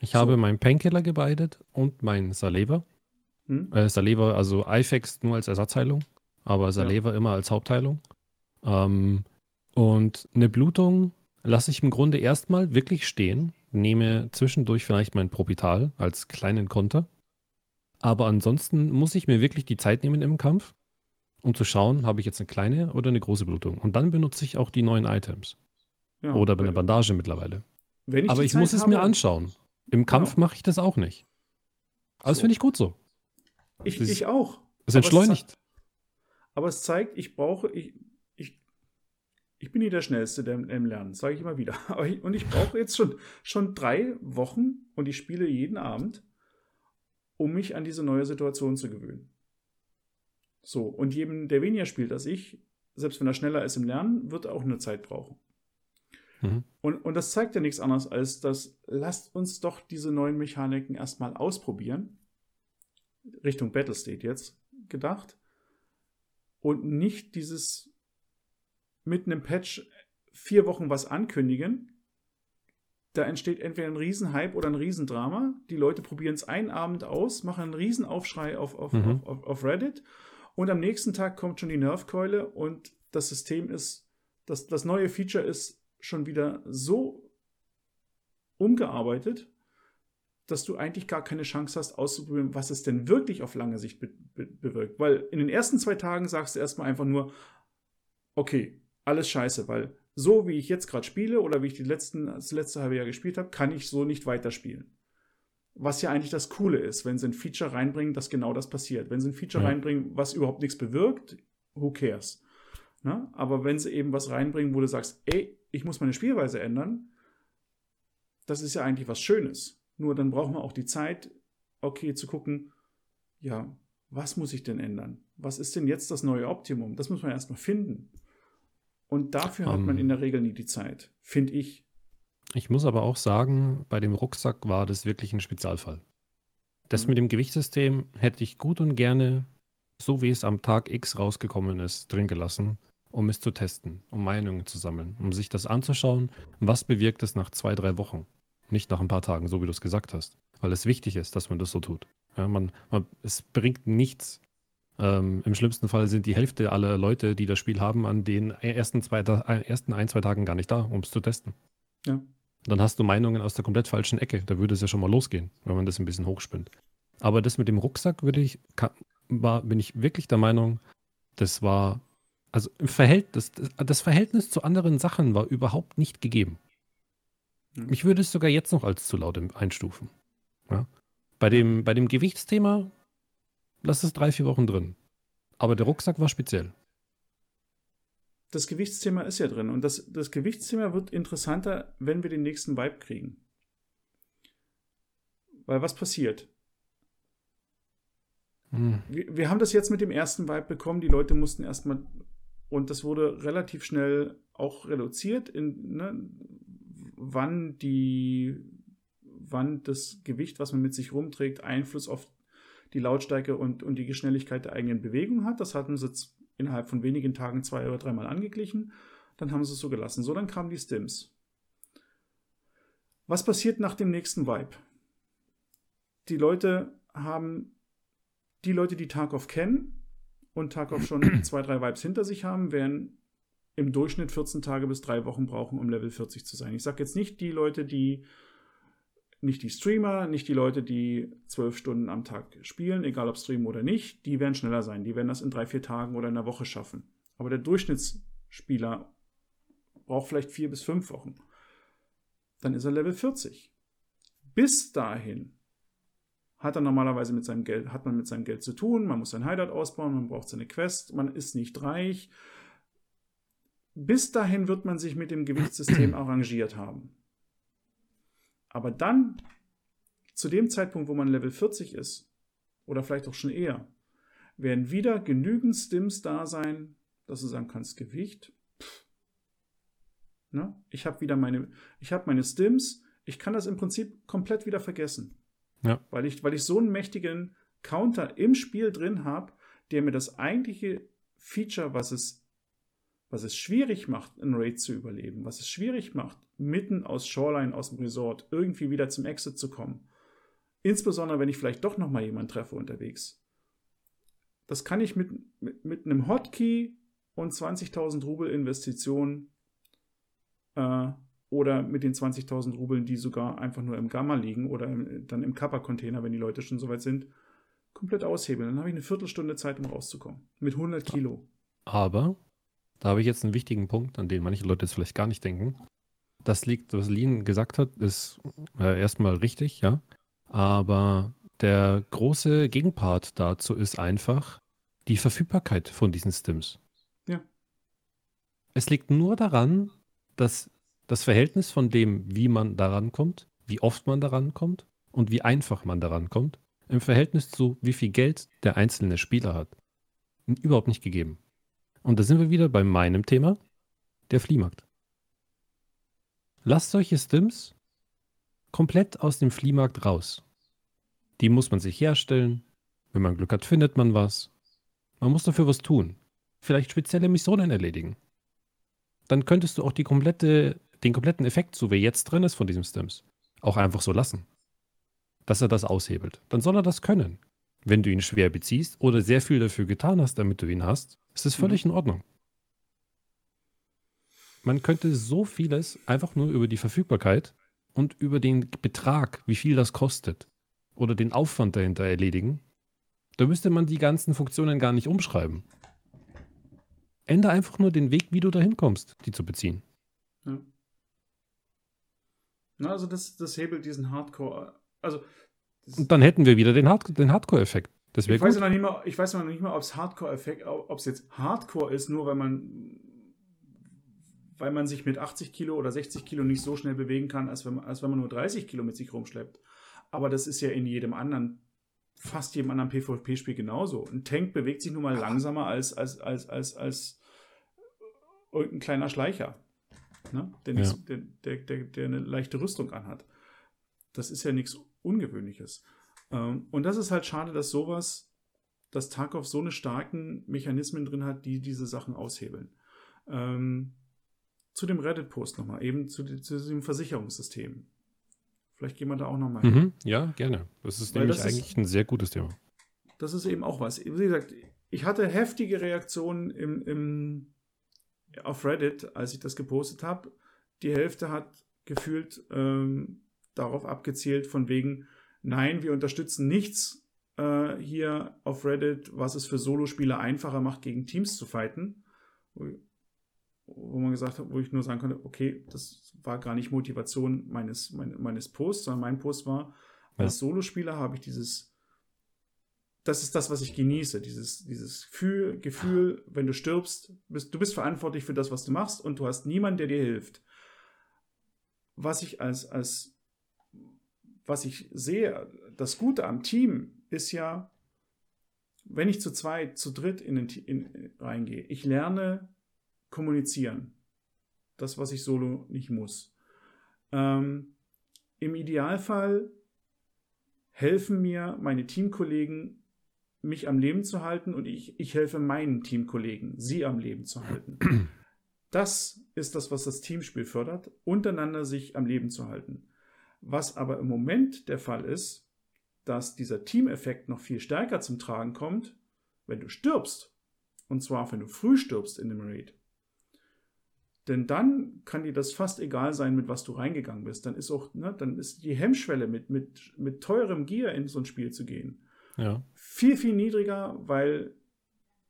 Ich so. habe meinen Painkiller gebindet und meinen Saleva. Hm? Äh, Saleva, also IFEX nur als Ersatzheilung, aber Saleva ja. immer als Hauptheilung. Ähm, und eine Blutung lasse ich im Grunde erstmal wirklich stehen, nehme zwischendurch vielleicht mein Propital als kleinen Konter. Aber ansonsten muss ich mir wirklich die Zeit nehmen im Kampf, um zu schauen, habe ich jetzt eine kleine oder eine große Blutung. Und dann benutze ich auch die neuen Items. Ja, oder eine Bandage mittlerweile. Ich Aber ich Zeit muss es habe, mir anschauen. Im Kampf ja. mache ich das auch nicht. Aber das finde ich gut so. Ich, ich auch. Es entschleunigt. Aber es zeigt, ich brauche, ich, ich bin nicht der Schnellste im Lernen, sage ich immer wieder. und ich brauche jetzt schon, schon drei Wochen und ich spiele jeden Abend, um mich an diese neue Situation zu gewöhnen. So, und jedem, der weniger spielt als ich, selbst wenn er schneller ist im Lernen, wird er auch eine Zeit brauchen. Mhm. Und, und das zeigt ja nichts anderes als, dass lasst uns doch diese neuen Mechaniken erstmal ausprobieren. Richtung Battlestate jetzt gedacht. Und nicht dieses mit einem Patch vier Wochen was ankündigen, da entsteht entweder ein Riesenhype oder ein Riesendrama. Die Leute probieren es einen Abend aus, machen einen Riesenaufschrei auf, auf, mhm. auf, auf, Reddit und am nächsten Tag kommt schon die Nerfkeule und das System ist, das, das neue Feature ist schon wieder so umgearbeitet, dass du eigentlich gar keine Chance hast, auszuprobieren, was es denn wirklich auf lange Sicht be be bewirkt. Weil in den ersten zwei Tagen sagst du erstmal einfach nur, okay, alles scheiße, weil so wie ich jetzt gerade spiele oder wie ich die letzten, das letzte halbe Jahr gespielt habe, kann ich so nicht weiterspielen. Was ja eigentlich das Coole ist, wenn sie ein Feature reinbringen, dass genau das passiert. Wenn sie ein Feature ja. reinbringen, was überhaupt nichts bewirkt, who cares? Na? Aber wenn sie eben was reinbringen, wo du sagst, ey, ich muss meine Spielweise ändern, das ist ja eigentlich was Schönes. Nur dann braucht man auch die Zeit, okay, zu gucken, ja, was muss ich denn ändern? Was ist denn jetzt das neue Optimum? Das muss man erstmal finden. Und dafür um, hat man ähm. in der Regel nie die Zeit, finde ich. Ich muss aber auch sagen, bei dem Rucksack war das wirklich ein Spezialfall. Das mhm. mit dem Gewichtssystem hätte ich gut und gerne so wie es am Tag X rausgekommen ist, drin gelassen, um es zu testen, um Meinungen zu sammeln, um sich das anzuschauen, was bewirkt es nach zwei, drei Wochen, nicht nach ein paar Tagen, so wie du es gesagt hast, weil es wichtig ist, dass man das so tut. Ja, man, man, es bringt nichts. Ähm, Im schlimmsten Fall sind die Hälfte aller Leute, die das Spiel haben, an den ersten, zwei, äh, ersten ein, zwei Tagen gar nicht da, um es zu testen. Ja. Dann hast du Meinungen aus der komplett falschen Ecke. Da würde es ja schon mal losgehen, wenn man das ein bisschen hochspinnt. Aber das mit dem Rucksack würde ich, war, bin ich wirklich der Meinung, das war, also im Verhältnis, das, das Verhältnis zu anderen Sachen war überhaupt nicht gegeben. Hm. Ich würde es sogar jetzt noch als zu laut einstufen. Ja? Bei, dem, bei dem Gewichtsthema, lass es drei, vier Wochen drin. Aber der Rucksack war speziell. Das Gewichtsthema ist ja drin. Und das, das Gewichtsthema wird interessanter, wenn wir den nächsten Vibe kriegen. Weil was passiert? Hm. Wir, wir, haben das jetzt mit dem ersten Vibe bekommen. Die Leute mussten erstmal, und das wurde relativ schnell auch reduziert, in, ne, wann die, wann das Gewicht, was man mit sich rumträgt, Einfluss auf die Lautstärke und, und die Schnelligkeit der eigenen Bewegung hat. Das hatten sie jetzt innerhalb von wenigen Tagen zwei oder dreimal angeglichen. Dann haben sie es so gelassen. So, dann kamen die Stims. Was passiert nach dem nächsten Vibe? Die Leute haben die Leute, die Tarkov kennen und Tarkov schon zwei, drei Vibes hinter sich haben, werden im Durchschnitt 14 Tage bis drei Wochen brauchen, um Level 40 zu sein. Ich sage jetzt nicht die Leute, die nicht die Streamer, nicht die Leute, die zwölf Stunden am Tag spielen, egal ob streamen oder nicht, die werden schneller sein. Die werden das in drei, vier Tagen oder in einer Woche schaffen. Aber der Durchschnittsspieler braucht vielleicht vier bis fünf Wochen. Dann ist er Level 40. Bis dahin hat er normalerweise mit seinem Geld, hat man mit seinem Geld zu tun, man muss sein Hideout ausbauen, man braucht seine Quest, man ist nicht reich. Bis dahin wird man sich mit dem Gewichtssystem arrangiert haben. Aber dann, zu dem Zeitpunkt, wo man Level 40 ist, oder vielleicht auch schon eher, werden wieder genügend Stims da sein, dass du sagen kannst, Gewicht. Ne? Ich habe wieder meine, ich habe meine Stims, ich kann das im Prinzip komplett wieder vergessen. Ja. Weil, ich, weil ich so einen mächtigen Counter im Spiel drin habe, der mir das eigentliche Feature, was es, was es schwierig macht, ein Raid zu überleben, was es schwierig macht, mitten aus Shoreline, aus dem Resort, irgendwie wieder zum Exit zu kommen. Insbesondere, wenn ich vielleicht doch nochmal jemanden treffe unterwegs. Das kann ich mit, mit, mit einem Hotkey und 20.000 Rubel Investition äh, oder mit den 20.000 Rubeln, die sogar einfach nur im Gamma liegen oder im, dann im Kappa-Container, wenn die Leute schon soweit sind, komplett aushebeln. Dann habe ich eine Viertelstunde Zeit, um rauszukommen. Mit 100 Kilo. Aber da habe ich jetzt einen wichtigen Punkt, an den manche Leute jetzt vielleicht gar nicht denken. Das liegt, was Lean gesagt hat, ist äh, erstmal richtig, ja. Aber der große Gegenpart dazu ist einfach die Verfügbarkeit von diesen Stims. Ja. Es liegt nur daran, dass das Verhältnis von dem, wie man daran kommt, wie oft man daran kommt und wie einfach man daran kommt, im Verhältnis zu, wie viel Geld der einzelne Spieler hat, überhaupt nicht gegeben. Und da sind wir wieder bei meinem Thema, der Fliehmarkt. Lasst solche Stims komplett aus dem Fliehmarkt raus. Die muss man sich herstellen. Wenn man Glück hat, findet man was. Man muss dafür was tun. Vielleicht spezielle Missionen erledigen. Dann könntest du auch komplette den kompletten Effekt, so wie jetzt drin ist von diesem Stims, auch einfach so lassen. Dass er das aushebelt. Dann soll er das können. Wenn du ihn schwer beziehst oder sehr viel dafür getan hast, damit du ihn hast, ist das völlig mhm. in Ordnung. Man könnte so vieles einfach nur über die Verfügbarkeit und über den Betrag, wie viel das kostet, oder den Aufwand dahinter erledigen. Da müsste man die ganzen Funktionen gar nicht umschreiben. Ändere einfach nur den Weg, wie du dahin kommst, die zu beziehen. Ja. Na, also das, das hebelt diesen Hardcore. Also und dann hätten wir wieder den, Hard den Hardcore-Effekt. Ich, weiß noch nicht mal, ich weiß noch nicht mal, ob es Hardcore-Effekt, ob es jetzt Hardcore ist, nur weil man, weil man sich mit 80 Kilo oder 60 Kilo nicht so schnell bewegen kann, als wenn, man, als wenn man nur 30 Kilo mit sich rumschleppt. Aber das ist ja in jedem anderen, fast jedem anderen PvP-Spiel genauso. Ein Tank bewegt sich nun mal langsamer als, als, als, als, als irgendein kleiner Schleicher ne? der, ja. der, der, der, eine leichte Rüstung anhat. Das ist ja nichts Ungewöhnliches. Ähm, und das ist halt schade, dass sowas dass Tarkov so eine starken Mechanismen drin hat, die diese Sachen aushebeln. Ähm, zu dem Reddit-Post nochmal, eben zu, zu, diesem Versicherungssystem. Vielleicht gehen wir da auch nochmal hin. Mhm, ja, gerne. Das ist Weil nämlich das eigentlich ist, ein sehr gutes Thema. Das ist eben auch was. Wie gesagt, ich hatte heftige Reaktionen im, im, auf Reddit, als ich das gepostet habe. Die Hälfte hat gefühlt ähm, darauf abgezielt, von wegen, nein, wir unterstützen nichts äh, hier auf Reddit, was es für Solospieler einfacher macht, gegen Teams zu fighten. Wo, man gesagt hat, wo ich nur sagen konnte, okay, das war gar nicht Motivation meines, mein, meines Posts, sondern mein Post war, ja. als Solospieler habe ich dieses, das ist das, was ich genieße, dieses, dieses Gefühl, Gefühl, wenn du stirbst, bist, du bist verantwortlich für das, was du machst und du hast niemanden, der dir hilft. Was ich als, als was ich sehe, das Gute am Team ist ja, wenn ich zu zweit, zu dritt in den in, reingehe, ich lerne kommunizieren. Das, was ich solo nicht muss. Ähm, Im Idealfall helfen mir meine Teamkollegen, mich am Leben zu halten und ich, ich helfe meinen Teamkollegen, sie am Leben zu halten. Das ist das, was das Teamspiel fördert, untereinander sich am Leben zu halten. Was aber im Moment der Fall ist, dass dieser Teameffekt noch viel stärker zum Tragen kommt, wenn du stirbst. Und zwar, wenn du früh stirbst in dem Raid. Denn dann kann dir das fast egal sein, mit was du reingegangen bist. Dann ist auch, ne, dann ist die Hemmschwelle, mit, mit, mit teurem Gear in so ein Spiel zu gehen, ja. viel, viel niedriger, weil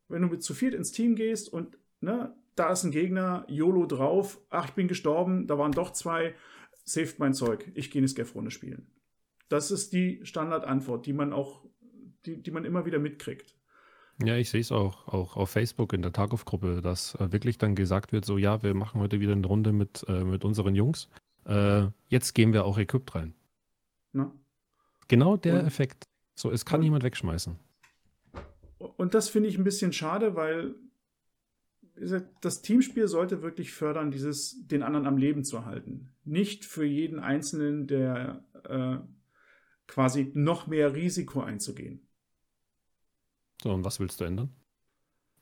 wenn du mit zu viert ins Team gehst und ne, da ist ein Gegner, YOLO drauf, ach, ich bin gestorben, da waren doch zwei, saved mein Zeug, ich gehe eine Scaff-Runde spielen. Das ist die Standardantwort, die man auch, die, die man immer wieder mitkriegt. Ja, ich sehe es auch, auch auf Facebook in der Tarkov-Gruppe, dass äh, wirklich dann gesagt wird, so ja, wir machen heute wieder eine Runde mit, äh, mit unseren Jungs. Äh, jetzt gehen wir auch equipped rein. Na? Genau der und, Effekt. So, es kann und, niemand wegschmeißen. Und das finde ich ein bisschen schade, weil das Teamspiel sollte wirklich fördern, dieses den anderen am Leben zu halten. Nicht für jeden Einzelnen, der äh, quasi noch mehr Risiko einzugehen. So, und was willst du ändern?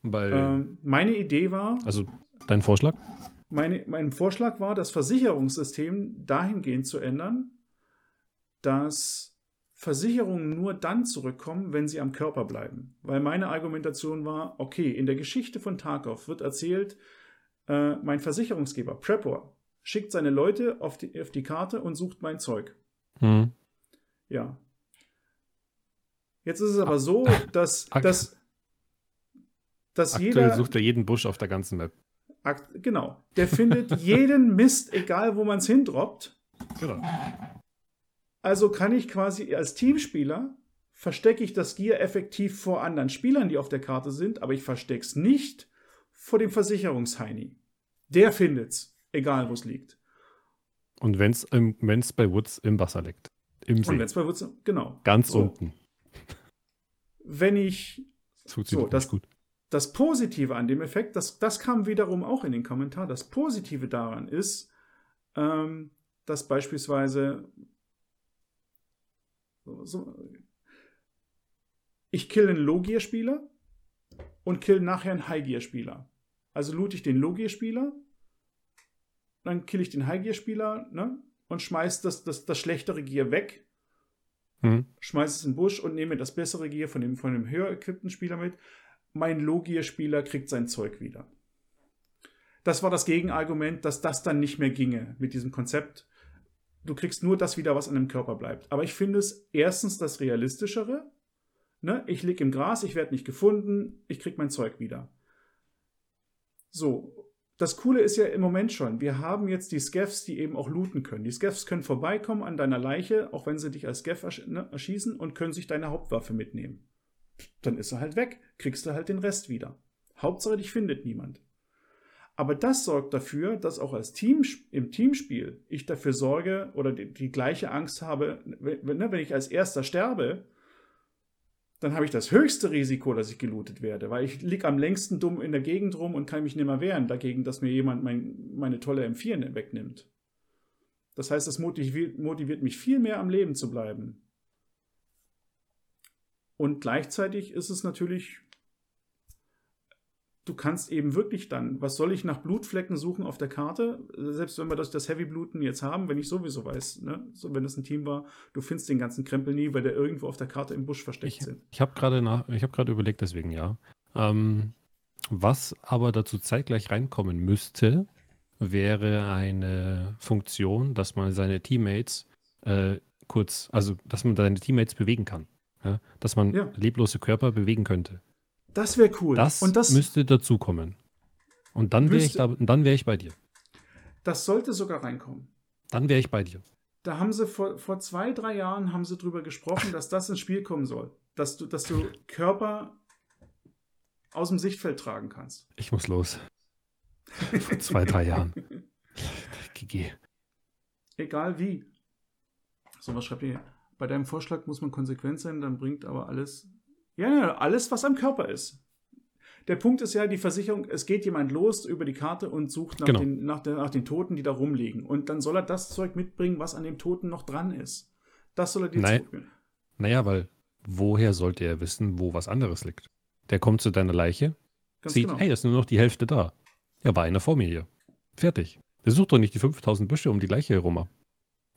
Weil, ähm, meine Idee war. Also dein Vorschlag? Meine, mein Vorschlag war, das Versicherungssystem dahingehend zu ändern, dass Versicherungen nur dann zurückkommen, wenn sie am Körper bleiben. Weil meine Argumentation war, okay, in der Geschichte von Tarkov wird erzählt, äh, mein Versicherungsgeber, Prepor, schickt seine Leute auf die, auf die Karte und sucht mein Zeug. Hm. Ja. Jetzt ist es aber so, dass, dass, dass Aktuell jeder. sucht er jeden Busch auf der ganzen Map. Genau. Der findet jeden Mist, egal wo man es hindroppt. Genau. Also kann ich quasi als Teamspieler verstecke ich das Gear effektiv vor anderen Spielern, die auf der Karte sind, aber ich verstecke es nicht vor dem Versicherungsheini. Der findet's, egal wo es liegt. Und wenn es bei Woods im Wasser liegt. Im See. Und wenn es bei Woods, genau. Ganz so. unten. Wenn ich. Das so, das, gut. das Positive an dem Effekt, das, das kam wiederum auch in den Kommentar. Das Positive daran ist, ähm, dass beispielsweise ich kill einen Logier-Spieler und kill nachher einen High-Gear-Spieler. Also loot ich den Logier-Spieler, dann kill ich den High-Gear-Spieler ne, und schmeiß das, das, das schlechtere Gear weg, mhm. schmeiß es in den Busch und nehme das bessere Gear von dem, von dem höher equippten Spieler mit. Mein Logier-Spieler kriegt sein Zeug wieder. Das war das Gegenargument, dass das dann nicht mehr ginge mit diesem Konzept. Du kriegst nur das wieder, was an dem Körper bleibt. Aber ich finde es erstens das Realistischere. Ne? Ich liege im Gras, ich werde nicht gefunden, ich krieg mein Zeug wieder. So, das Coole ist ja im Moment schon, wir haben jetzt die Scaffs, die eben auch looten können. Die Scaffs können vorbeikommen an deiner Leiche, auch wenn sie dich als Scaff ne, erschießen und können sich deine Hauptwaffe mitnehmen. Dann ist er halt weg, kriegst du halt den Rest wieder. Hauptsache, dich findet niemand. Aber das sorgt dafür, dass auch als Team im Teamspiel ich dafür sorge oder die, die gleiche Angst habe, wenn, ne, wenn ich als erster sterbe, dann habe ich das höchste Risiko, dass ich gelootet werde, weil ich liege am längsten dumm in der Gegend rum und kann mich nicht mehr wehren dagegen, dass mir jemand mein, meine tolle M4 wegnimmt. Das heißt, das motiviert, motiviert mich viel mehr am Leben zu bleiben. Und gleichzeitig ist es natürlich, du kannst eben wirklich dann, was soll ich nach Blutflecken suchen auf der Karte? Selbst wenn wir das, das Heavy-Bluten jetzt haben, wenn ich sowieso weiß, ne? so, wenn es ein Team war, du findest den ganzen Krempel nie, weil der irgendwo auf der Karte im Busch versteckt Ich, sind. ich habe gerade nach, ich habe gerade überlegt, deswegen ja. Ähm, was aber dazu zeitgleich reinkommen müsste, wäre eine Funktion, dass man seine Teammates äh, kurz, also dass man seine Teammates bewegen kann. Ja? Dass man Ja. leblose Körper bewegen könnte. Das wäre cool. Das, Und das, müsste dazukommen. Und dann wäre ich, da, dann wäre ich bei dir. das sollte sogar reinkommen. Dann wäre ich bei dir. Da haben sie vor, vor zwei, drei Jahren haben sie drüber gesprochen, dass das ins Spiel kommen soll. Dass du, dass du Körper aus dem Sichtfeld tragen kannst. Ich muss los. Vor zwei, drei Jahren. GG. Egal wie. So, was schreibt ihr? Bei deinem Vorschlag muss man konsequent sein, dann bringt aber alles. Ja, ja, alles, was am Körper ist. Der Punkt ist ja, die Versicherung, es geht jemand los über die Karte und sucht nach, Genau. den, nach, der, nach den Toten, die da rumliegen. Und dann soll er das Zeug mitbringen, was an dem Toten noch dran ist. Das soll er dir Nein. zurückbringen. Naja, weil woher sollte er wissen, wo was anderes liegt? Der kommt zu deiner Leiche, Ganz sieht, genau. hey, ist nur noch die Hälfte da. Ja, war einer vor mir hier. Fertig. Der sucht doch nicht die 5000 Büsche um die Leiche herum.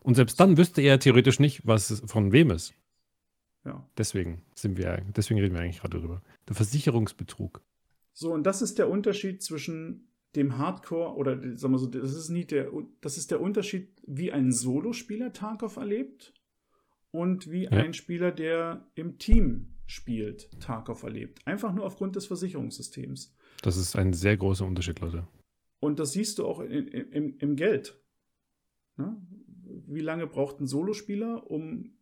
Und selbst dann wüsste er theoretisch nicht, was von wem ist. Ja. Deswegen sind wir, deswegen reden wir eigentlich gerade drüber. Der Versicherungsbetrug. So, und das ist der Unterschied zwischen dem Hardcore oder sagen wir so, das ist nicht der, das ist der Unterschied, wie ein Solospieler Tarkov erlebt und wie Ja. ein Spieler, der im Team spielt, Tarkov erlebt. Einfach nur aufgrund des Versicherungssystems. Das ist ein sehr großer Unterschied, Leute. Und das siehst du auch in, in, im, im Geld. Ne? Wie lange braucht ein Solospieler, um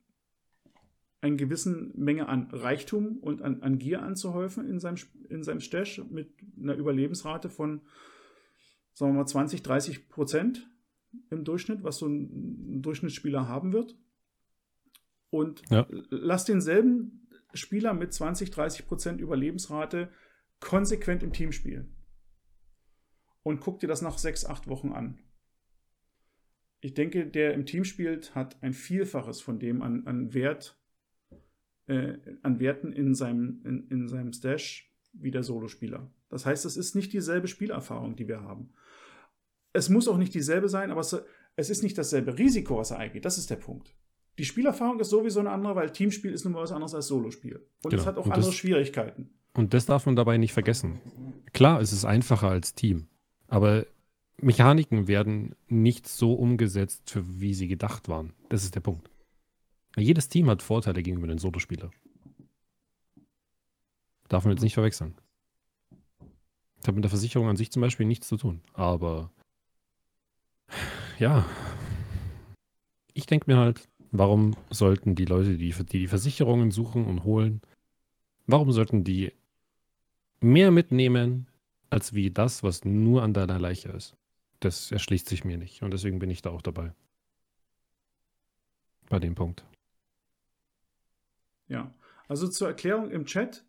eine gewisse Menge an Reichtum und an, an Gier anzuhäufen in seinem, in seinem Stash mit einer Überlebensrate von, sagen wir mal, 20, 30 Prozent im Durchschnitt, was so ein Durchschnittsspieler haben wird. Und Ja. lass denselben Spieler mit 20, 30 Prozent Überlebensrate konsequent im Team spielen und guck dir das nach sechs, acht Wochen an. Ich denke, der im Team spielt, hat ein Vielfaches von dem an, an Wert, äh, an Werten in seinem, in, in seinem Stash wie der Solospieler. Das heißt, es ist nicht dieselbe Spielerfahrung, die wir haben. Es muss auch nicht dieselbe sein, aber es, es ist nicht dasselbe Risiko, was er eingeht. Das ist der Punkt. Die Spielerfahrung ist sowieso eine andere, weil Teamspiel ist nun mal was anderes als Solospiel. Und Genau. es hat auch Und andere das- Schwierigkeiten. Und das darf man dabei nicht vergessen. Klar, es ist einfacher als Team, aber Mechaniken werden nicht so umgesetzt, für wie sie gedacht waren. Das ist der Punkt. Jedes Team hat Vorteile gegenüber den Solospieler. Darf man jetzt nicht verwechseln. Das hat mit der Versicherung an sich zum Beispiel nichts zu tun. Aber ja, ich denke mir halt, warum sollten die Leute, die die, die Versicherungen suchen und holen, warum sollten die mehr mitnehmen, als wie das, was nur an deiner Leiche ist? Das erschließt sich mir nicht. Und deswegen bin ich da auch dabei. Bei dem Punkt. Ja, also zur Erklärung im Chat,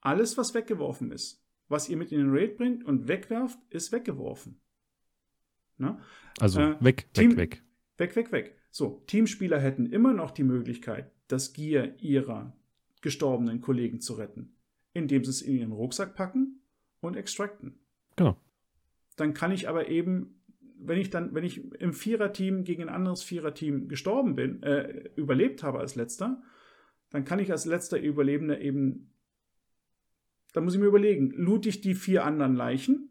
alles, was weggeworfen ist, was ihr mit in den Raid bringt und wegwerft, ist weggeworfen. Ne? Also Äh, weg, Team- weg, weg. Weg, weg, weg. So, Teamspieler hätten immer noch die Möglichkeit, das Gear ihrer gestorbenen Kollegen zu retten, indem sie es in ihren Rucksack packen und extracten. Genau. Dann kann ich aber eben, wenn ich dann, wenn ich im Viererteam gegen ein anderes Viererteam gestorben bin, äh, überlebt habe als letzter, dann kann ich als letzter Überlebender eben, da muss ich mir überlegen, loot ich die vier anderen Leichen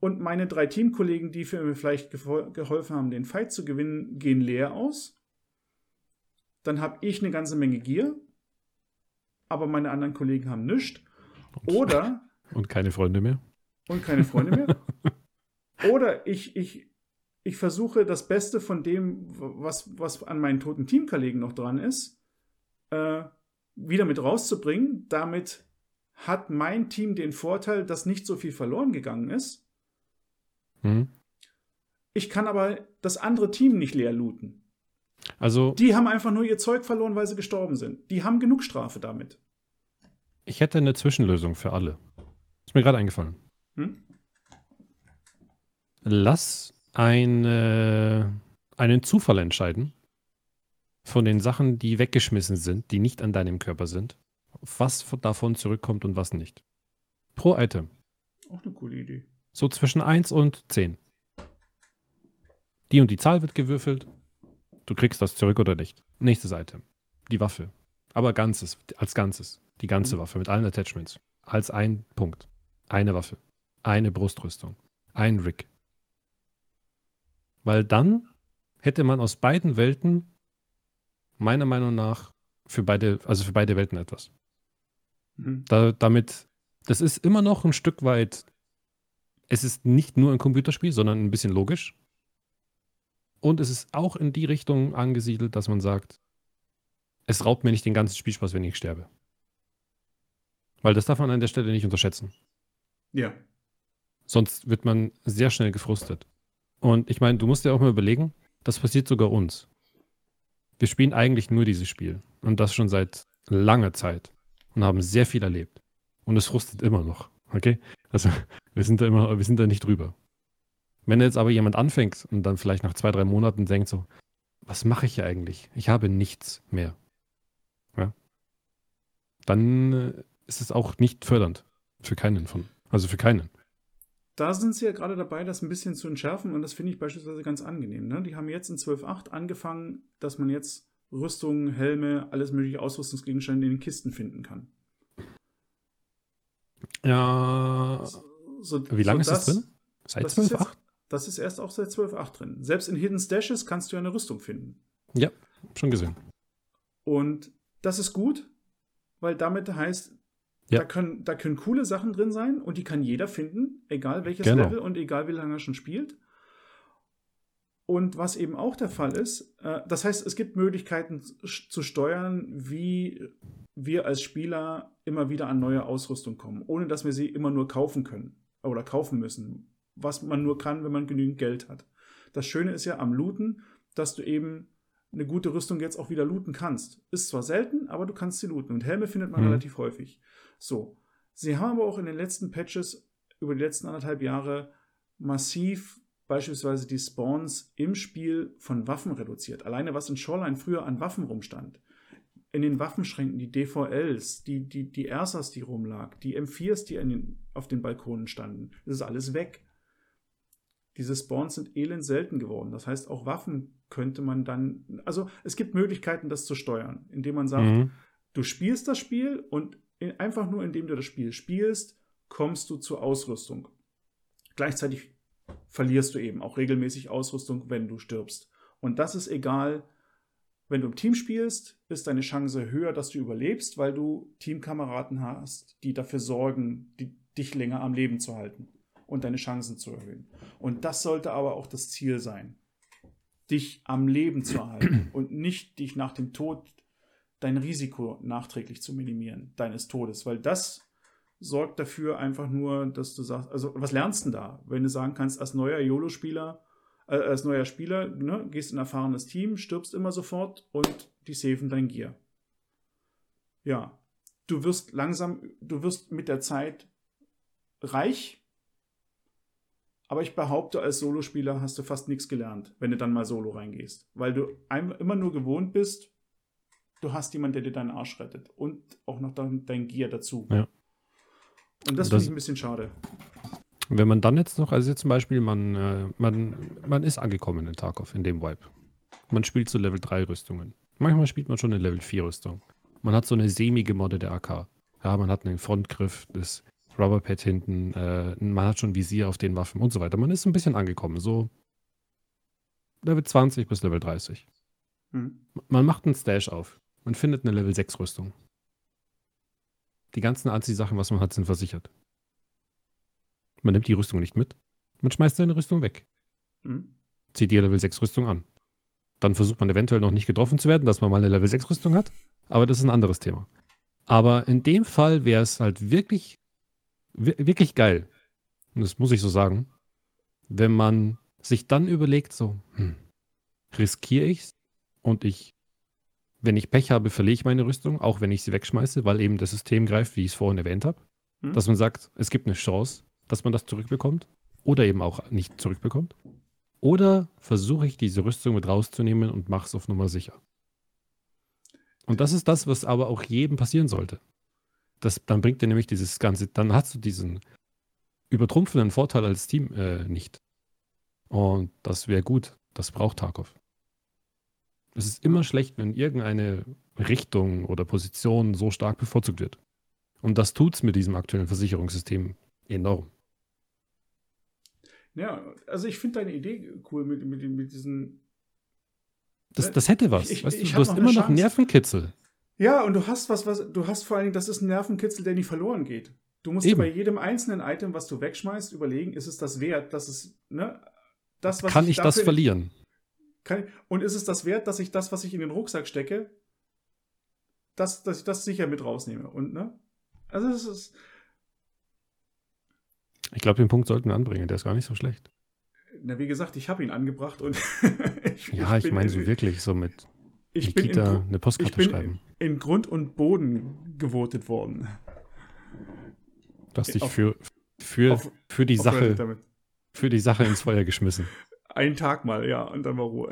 und meine drei Teamkollegen, die für mir vielleicht geholfen haben, den Fight zu gewinnen, gehen leer aus. Dann habe ich eine ganze Menge Gier, aber meine anderen Kollegen haben nichts. Oder Und keine Freunde mehr. und keine Freunde mehr. Oder ich, ich, ich versuche das Beste von dem, was, was an meinen toten Teamkollegen noch dran ist, äh, wieder mit rauszubringen. Damit hat mein Team den Vorteil, dass nicht so viel verloren gegangen ist. Hm? Ich kann aber das andere Team nicht leer looten. Also, Die haben einfach nur ihr Zeug verloren, weil sie gestorben sind. Die haben genug Strafe damit. ich hätte eine Zwischenlösung für alle. Ist mir gerade eingefallen. Hm? Lass eine, einen Zufall entscheiden, von den Sachen, die weggeschmissen sind, die nicht an deinem Körper sind, was davon zurückkommt und was nicht. Pro Item. Auch eine coole Idee. So zwischen 1 und 10. Die und die Zahl wird gewürfelt. Du kriegst das zurück oder nicht. Nächstes Item. Die Waffe. Aber ganzes, als Ganzes. Die ganze Waffe mit allen Attachments. Als ein Punkt. Eine Waffe. Eine Brustrüstung. Ein Rig. Weil dann hätte man aus beiden Welten meiner Meinung nach für beide, also für beide Welten etwas. Mhm. Da, damit, das ist immer noch ein Stück weit, es ist nicht nur ein Computerspiel, sondern ein bisschen logisch. Und es ist auch in die Richtung angesiedelt, dass man sagt, es raubt mir nicht den ganzen Spielspaß, wenn ich sterbe. Weil das darf man an der Stelle nicht unterschätzen. Ja. Sonst wird man sehr schnell gefrustet. Und ich meine, du musst dir auch mal überlegen, das passiert sogar uns. Wir spielen eigentlich nur dieses Spiel. Und das schon seit langer Zeit. Und haben sehr viel erlebt. Und es frustet immer noch. Okay? Also, wir sind da immer, wir sind da nicht drüber. Wenn jetzt aber jemand anfängt und dann vielleicht nach zwei, drei Monaten denkt so, was mache ich hier eigentlich? Ich habe nichts mehr. Ja? Dann äh, ist es auch nicht fördernd. Für keinen von. Also für keinen. Da sind sie ja gerade dabei, das ein bisschen zu entschärfen und das finde ich beispielsweise ganz angenehm. Ne? Die haben jetzt in 12.8 angefangen, dass man jetzt Rüstungen, Helme, alles mögliche Ausrüstungsgegenstände in den Kisten finden kann. Ja. So, Wie lange so ist das, das drin? Seit 12.8? Das ist erst auch seit 12.8 drin. Selbst in Hidden Stashes kannst du ja eine Rüstung finden. Ja, schon gesehen. Und das ist gut, weil damit heißt, ja. da, können, da können coole Sachen drin sein und die kann jeder finden, egal welches genau. Level und egal wie lange er schon spielt. Und was eben auch der Fall ist, äh, das heißt, es gibt Möglichkeiten zu steuern, wie wir als Spieler immer wieder an neue Ausrüstung kommen, ohne dass wir sie immer nur kaufen können oder kaufen müssen, was man nur kann, wenn man genügend Geld hat. Das Schöne ist ja am Looten, dass du eben eine gute Rüstung jetzt auch wieder looten kannst. Ist zwar selten, aber du kannst sie looten. Und Helme findet man mhm. relativ häufig. So. Sie haben aber auch in den letzten Patches über die letzten anderthalb Jahre massiv beispielsweise die Spawns im Spiel von Waffen reduziert. Alleine was in Shoreline früher an Waffen rumstand. In den Waffenschränken die DVLs, die, die, die Ersas, die rumlag, die M4s, die den, auf den Balkonen standen. Das ist alles weg. Diese Spawns sind elend selten geworden. Das heißt, auch Waffen könnte man dann. Also es gibt Möglichkeiten, das zu steuern, indem man sagt, mhm. du spielst das Spiel und einfach nur indem du das Spiel spielst, kommst du zur Ausrüstung. Gleichzeitig verlierst du eben auch regelmäßig Ausrüstung, wenn du stirbst. Und das ist egal, wenn du im Team spielst, ist deine Chance höher, dass du überlebst, weil du Teamkameraden hast, die dafür sorgen, die, dich länger am Leben zu halten und deine Chancen zu erhöhen. Und das sollte aber auch das Ziel sein, dich am Leben zu erhalten und nicht dich nach dem Tod dein Risiko nachträglich zu minimieren, deines Todes, weil das sorgt dafür einfach nur, dass du sagst, also was lernst du denn da, wenn du sagen kannst, als neuer YOLO-Spieler, äh, als neuer Spieler, ne, gehst in ein erfahrenes Team, stirbst immer sofort und die saven dein Gear. Ja, du wirst langsam, du wirst mit der Zeit reich, aber ich behaupte, als Solospieler hast du fast nichts gelernt, wenn du dann mal solo reingehst, weil du immer nur gewohnt bist, du hast jemanden, der dir deinen Arsch rettet und auch noch dein, dein Gear dazu. Ja. Und das, das finde ich ein bisschen schade. Wenn man dann jetzt noch, also jetzt zum Beispiel, man, äh, man, man ist angekommen in Tarkov, in dem Vibe. Man spielt so Level 3 Rüstungen. Manchmal spielt man schon eine Level 4 Rüstung. Man hat so eine semi-gemoddete AK. Ja, man hat einen Frontgriff, das Rubberpad hinten, äh, man hat schon Visier auf den Waffen und so weiter. Man ist ein bisschen angekommen, so Level 20 bis Level 30. Hm. Man macht einen Stash auf. Man findet eine Level 6 Rüstung. Die ganzen Anziehsachen, was man hat, sind versichert. Man nimmt die Rüstung nicht mit. Man schmeißt seine Rüstung weg. Mhm. Zieht die Level 6 Rüstung an. Dann versucht man eventuell noch nicht getroffen zu werden, dass man mal eine Level 6 Rüstung hat. Aber das ist ein anderes Thema. Aber in dem Fall wäre es halt wirklich, wirklich geil. Und das muss ich so sagen. Wenn man sich dann überlegt, so, hm, riskiere ich's und ich wenn ich Pech habe, verliere ich meine Rüstung, auch wenn ich sie wegschmeiße, weil eben das System greift, wie ich es vorhin erwähnt habe. Hm. Dass man sagt, es gibt eine Chance, dass man das zurückbekommt oder eben auch nicht zurückbekommt. Oder versuche ich diese Rüstung mit rauszunehmen und mache es auf Nummer sicher. Und das ist das, was aber auch jedem passieren sollte. Das, dann bringt dir nämlich dieses Ganze, dann hast du diesen übertrumpfenden Vorteil als Team äh, nicht. Und das wäre gut. Das braucht Tarkov. Es ist immer schlecht, wenn irgendeine Richtung oder Position so stark bevorzugt wird. Und das tut es mit diesem aktuellen Versicherungssystem enorm. Ja, also ich finde deine Idee cool mit, mit, mit diesen. Das, das hätte was. Ich- ich- weißt du, ich du hast noch immer noch einen. Nervenkitzel. Ja, und du hast was, was, du hast vor allen Dingen, das ist ein Nervenkitzel, der nie verloren geht. Du musst Eben. dir bei jedem einzelnen Item, was du wegschmeißt, überlegen, ist es das wert, dass es, ne, das, was Kann ich das dafür- verlieren? Kann, und ist es das wert, dass ich das, was ich in den Rucksack stecke, dass, dass ich das sicher mit rausnehme? Und, ne? Also, es ist, Ich glaube, den Punkt sollten wir anbringen. Der ist gar nicht so schlecht. na, wie gesagt, ich habe ihn angebracht und ich, Ja, ich bin meine in- so wirklich so mit ich bin, in, Nikita eine ich Postkarte bin schreiben. in Grund und Boden gewotet worden. Du hast dich auf- für, für, auf- für, die Sache, für die Sache ins Feuer geschmissen. Einen Tag mal, ja, und dann war Ruhe.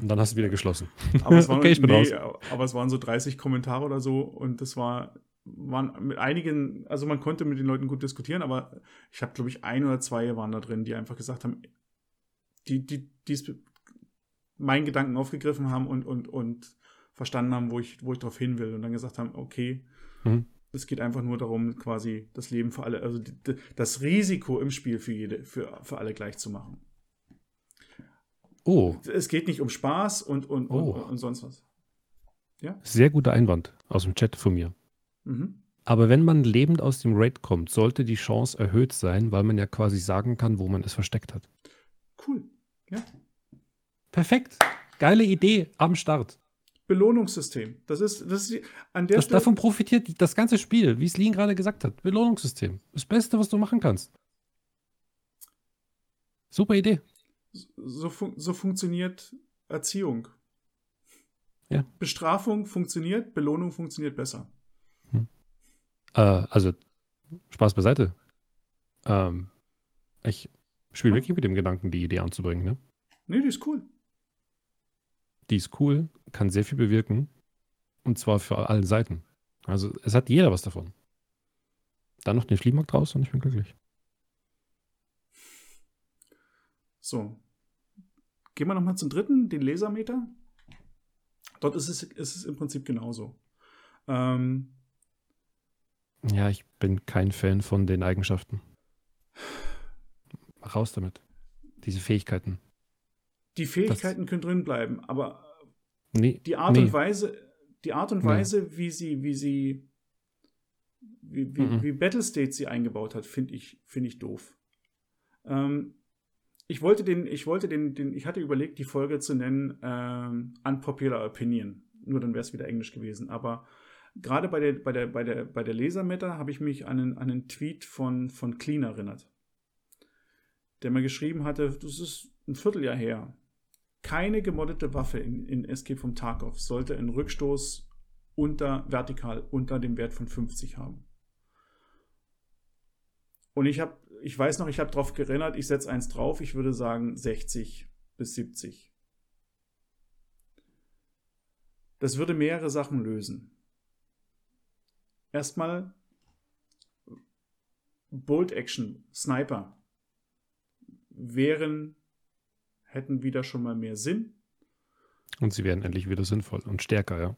Und dann hast du wieder geschlossen. Aber es waren, Okay, ich bin nee, raus. aber es waren so 30 Kommentare oder so und das war waren mit einigen, also man konnte mit den Leuten gut diskutieren, aber ich habe glaube ich ein oder zwei waren da drin, die einfach gesagt haben, die die dies meinen Gedanken aufgegriffen haben und und und verstanden haben, wo ich wo ich drauf hin will und dann gesagt haben, okay, Mhm. es geht einfach nur darum, quasi das Leben für alle, also die, die, das Risiko im Spiel für jede für für alle gleich zu machen. Oh, Es geht nicht um Spaß und und, Oh. und, und sonst was. sehr guter Einwand aus dem Chat von mir. Mhm. Aber wenn man lebend aus dem Raid kommt, sollte die Chance erhöht sein, weil man ja quasi sagen kann, wo man es versteckt hat. Cool. Ja. Perfekt. Geile Idee am Start. Belohnungssystem. Das ist, das ist an der Das, Stelle. davon profitiert das ganze Spiel, wie es Lean gerade gesagt hat. Belohnungssystem. Das Beste, was du machen kannst. Super Idee. So, fun so funktioniert Erziehung. Ja. Bestrafung funktioniert, Belohnung funktioniert besser. Äh, also, Spaß beiseite. Ähm, ich spiele wirklich mit dem Gedanken, die Idee anzubringen. Ne? Nee, die ist cool. Die ist cool, kann sehr viel bewirken. Und zwar für alle Seiten. Also, es hat jeder was davon. Dann noch den Fliehmarkt raus und ich bin glücklich. So. Gehen wir nochmal zum dritten, den Lasermeter. Dort ist es, ist es im Prinzip genauso. Ähm, Ja, ich bin kein Fan von den Eigenschaften. Raus damit. Diese Fähigkeiten. die Fähigkeiten können drin bleiben, aber Nee, die Art nee. und Weise, die Art und Nee. Weise, wie sie, wie sie, wie, wie, Mhm. wie Battlestate sie eingebaut hat, finde ich, finde ich doof. Ähm, ich wollte den, ich wollte den, den, ich hatte überlegt, die Folge zu nennen ähm, Unpopular Opinion. Nur dann wäre es wieder Englisch gewesen. Aber gerade bei der, bei der, bei der, bei der Lasermeta habe ich mich an einen, an einen Tweet von, von Clean erinnert. Der mir geschrieben hatte, das ist ein Vierteljahr her. Keine gemoddete Waffe in, in Escape vom Tarkov sollte einen Rückstoß unter, vertikal unter dem Wert von 50 haben. Und ich habe, ich weiß noch, ich habe darauf erinnert, ich setze eins drauf, ich würde sagen 60 bis 70. Das würde mehrere Sachen lösen. Erstmal Bolt Action, Sniper wären, hätten wieder schon mal mehr Sinn. Und sie werden endlich wieder sinnvoll und stärker, ja.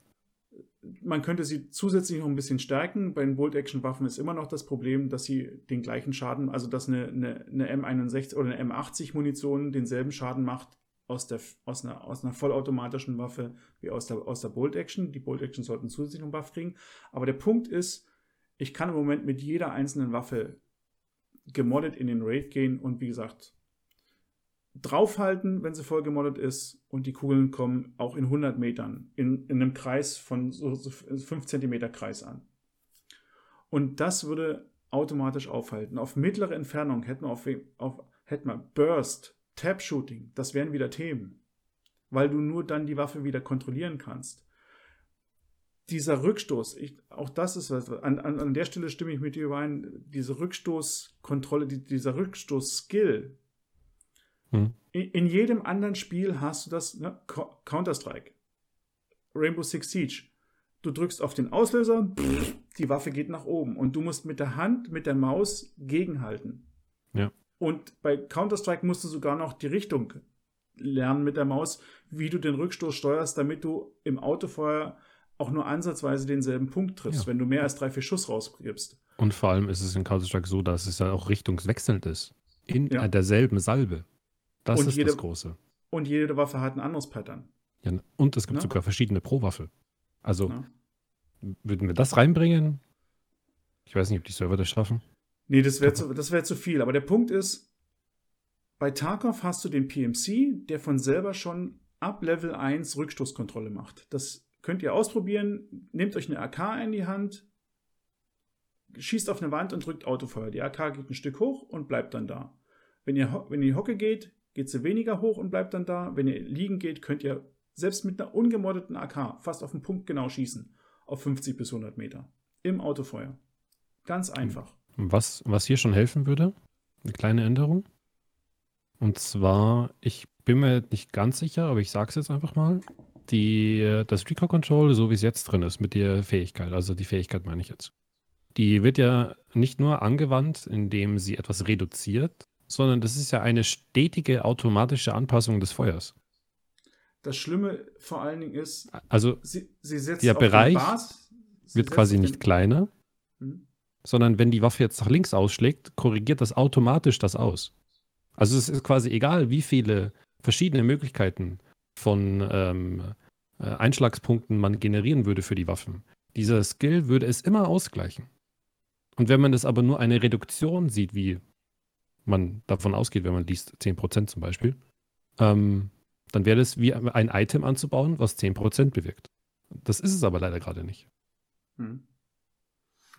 Man könnte sie zusätzlich noch ein bisschen stärken. Bei den Bolt-Action-Waffen ist immer noch das Problem, dass sie den gleichen Schaden, also dass eine, eine, eine M61 oder eine M80-Munition denselben Schaden macht aus, der, aus, einer, aus einer vollautomatischen Waffe wie aus der, aus der Bolt-Action. Die Bolt-Action sollten zusätzlich einen Buff kriegen. Aber der Punkt ist, ich kann im Moment mit jeder einzelnen Waffe gemoddet in den Raid gehen und wie gesagt, draufhalten, wenn sie voll gemoddet ist und die Kugeln kommen auch in 100 Metern in, in einem Kreis von so, so 5 cm Kreis an. Und das würde automatisch aufhalten. Auf mittlere Entfernung hätten wir, auf, auf, hätten wir Burst, Tap-Shooting, das wären wieder Themen, weil du nur dann die Waffe wieder kontrollieren kannst. Dieser Rückstoß, ich, auch das ist was, an, an, an der Stelle stimme ich mit dir überein, diese Rückstoßkontrolle, die, dieser Rückstoß-Skill, Hm. in, in jedem anderen Spiel hast du das, ne? Co- Counter-Strike, Rainbow Six Siege. du drückst auf den Auslöser, pff, die Waffe geht nach oben und du musst mit der Hand, mit der Maus gegenhalten. Ja. Und bei Counter-Strike musst du sogar noch die Richtung lernen mit der Maus, wie du den Rückstoß steuerst, damit du im Autofeuer auch nur ansatzweise denselben Punkt triffst, Ja. wenn du mehr als drei, vier Schuss rausgibst. Und vor allem ist es in Counter-Strike so, dass es ja auch richtungswechselnd ist. In Ja. derselben Salbe. Das Und ist jede- das Große. Und jede Waffe hat ein anderes Pattern. Ja, und es gibt Ne? sogar verschiedene pro Waffe. Also Ne? würden wir das reinbringen? Ich weiß nicht, ob die Server das schaffen. Nee, das wäre zu, das wär zu viel. Aber der Punkt ist, bei Tarkov hast du den PMC, der von selber schon ab Level 1 Rückstoßkontrolle macht. Das könnt ihr ausprobieren. Nehmt euch eine AK in die Hand, schießt auf eine Wand und drückt Autofeuer. Die AK geht ein Stück hoch und bleibt dann da. Wenn ihr, wenn ihr in die Hocke geht, geht sie weniger hoch und bleibt dann da. Wenn ihr liegen geht, könnt ihr selbst mit einer ungemoddeten AK fast auf den Punkt genau schießen. Auf 50 bis 100 Meter. Im Autofeuer. Ganz einfach. Was, was hier schon helfen würde, eine kleine Änderung. Und zwar, ich bin mir nicht ganz sicher, aber ich sage es jetzt einfach mal. Die, äh, das Recoil Control, so wie es jetzt drin ist, mit der Fähigkeit, also die Fähigkeit meine ich jetzt, die wird ja nicht nur angewandt, indem sie etwas reduziert, sondern das ist ja eine stetige automatische Anpassung des Feuers. Das Schlimme vor allen Dingen ist, Also sie, sie setzt Der Bereich wird quasi nicht kleiner, Mhm. sondern wenn die Waffe jetzt nach links ausschlägt, korrigiert das automatisch das aus. Also es ist quasi egal, wie viele verschiedene Möglichkeiten von ähm, äh, Einschlagspunkten man generieren würde für die Waffen. Dieser Skill würde es immer ausgleichen. Und wenn man das aber nur eine Reduktion sieht, wie man davon ausgeht, wenn man liest 10% zum Beispiel, ähm, dann wäre das wie ein Item anzubauen, was 10% bewirkt. Das ist es aber leider gerade nicht. Mhm.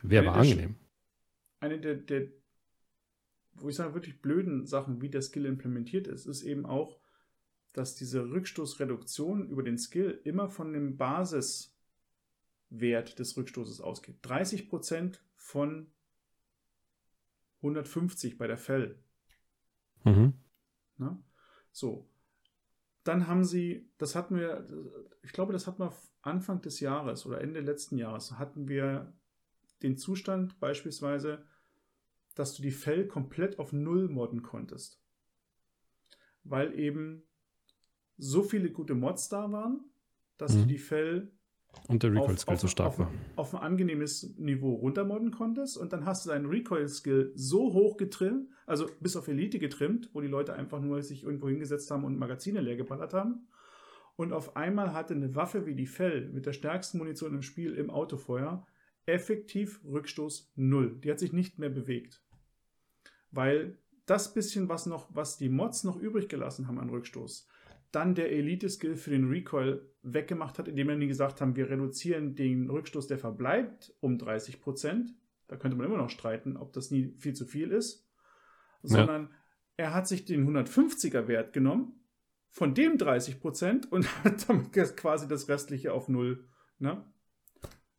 Wäre aber angenehm. Eine der, der, wo ich sage, wirklich blöden Sachen, wie der Skill implementiert ist, ist eben auch, dass diese Rückstoßreduktion über den Skill immer von dem Basiswert des Rückstoßes ausgeht. 30% von 150 bei der Fell. Mhm. Ne? So. Dann haben sie, das hatten wir, ich glaube, das hatten wir Anfang des Jahres oder Ende letzten Jahres, hatten wir den Zustand beispielsweise, dass du die Fell komplett auf Null modden konntest. Weil eben so viele gute Mods da waren, dass du Mhm. die Fell Und der Recoil-Skill so stark auf, war. auf ein angenehmes Niveau runtermodden konntest und dann hast du deinen Recoil-Skill so hoch getrimmt, also bis auf Elite getrimmt, wo die Leute einfach nur sich irgendwo hingesetzt haben und Magazine leer geballert haben. Und auf einmal hatte eine Waffe wie die Fell mit der stärksten Munition im Spiel im Autofeuer effektiv Rückstoß null. Die hat sich nicht mehr bewegt. Weil das bisschen, was noch, was die Mods noch übrig gelassen haben an Rückstoß, dann der Elite-Skill für den Recoil weggemacht hat, indem wir gesagt haben, wir reduzieren den Rückstoß, der verbleibt, um 30%. Da könnte man immer noch streiten, ob das nie viel zu viel ist. Sondern er hat sich den 150er Wert genommen, von dem 30% und hat damit quasi das restliche auf Null. Ne?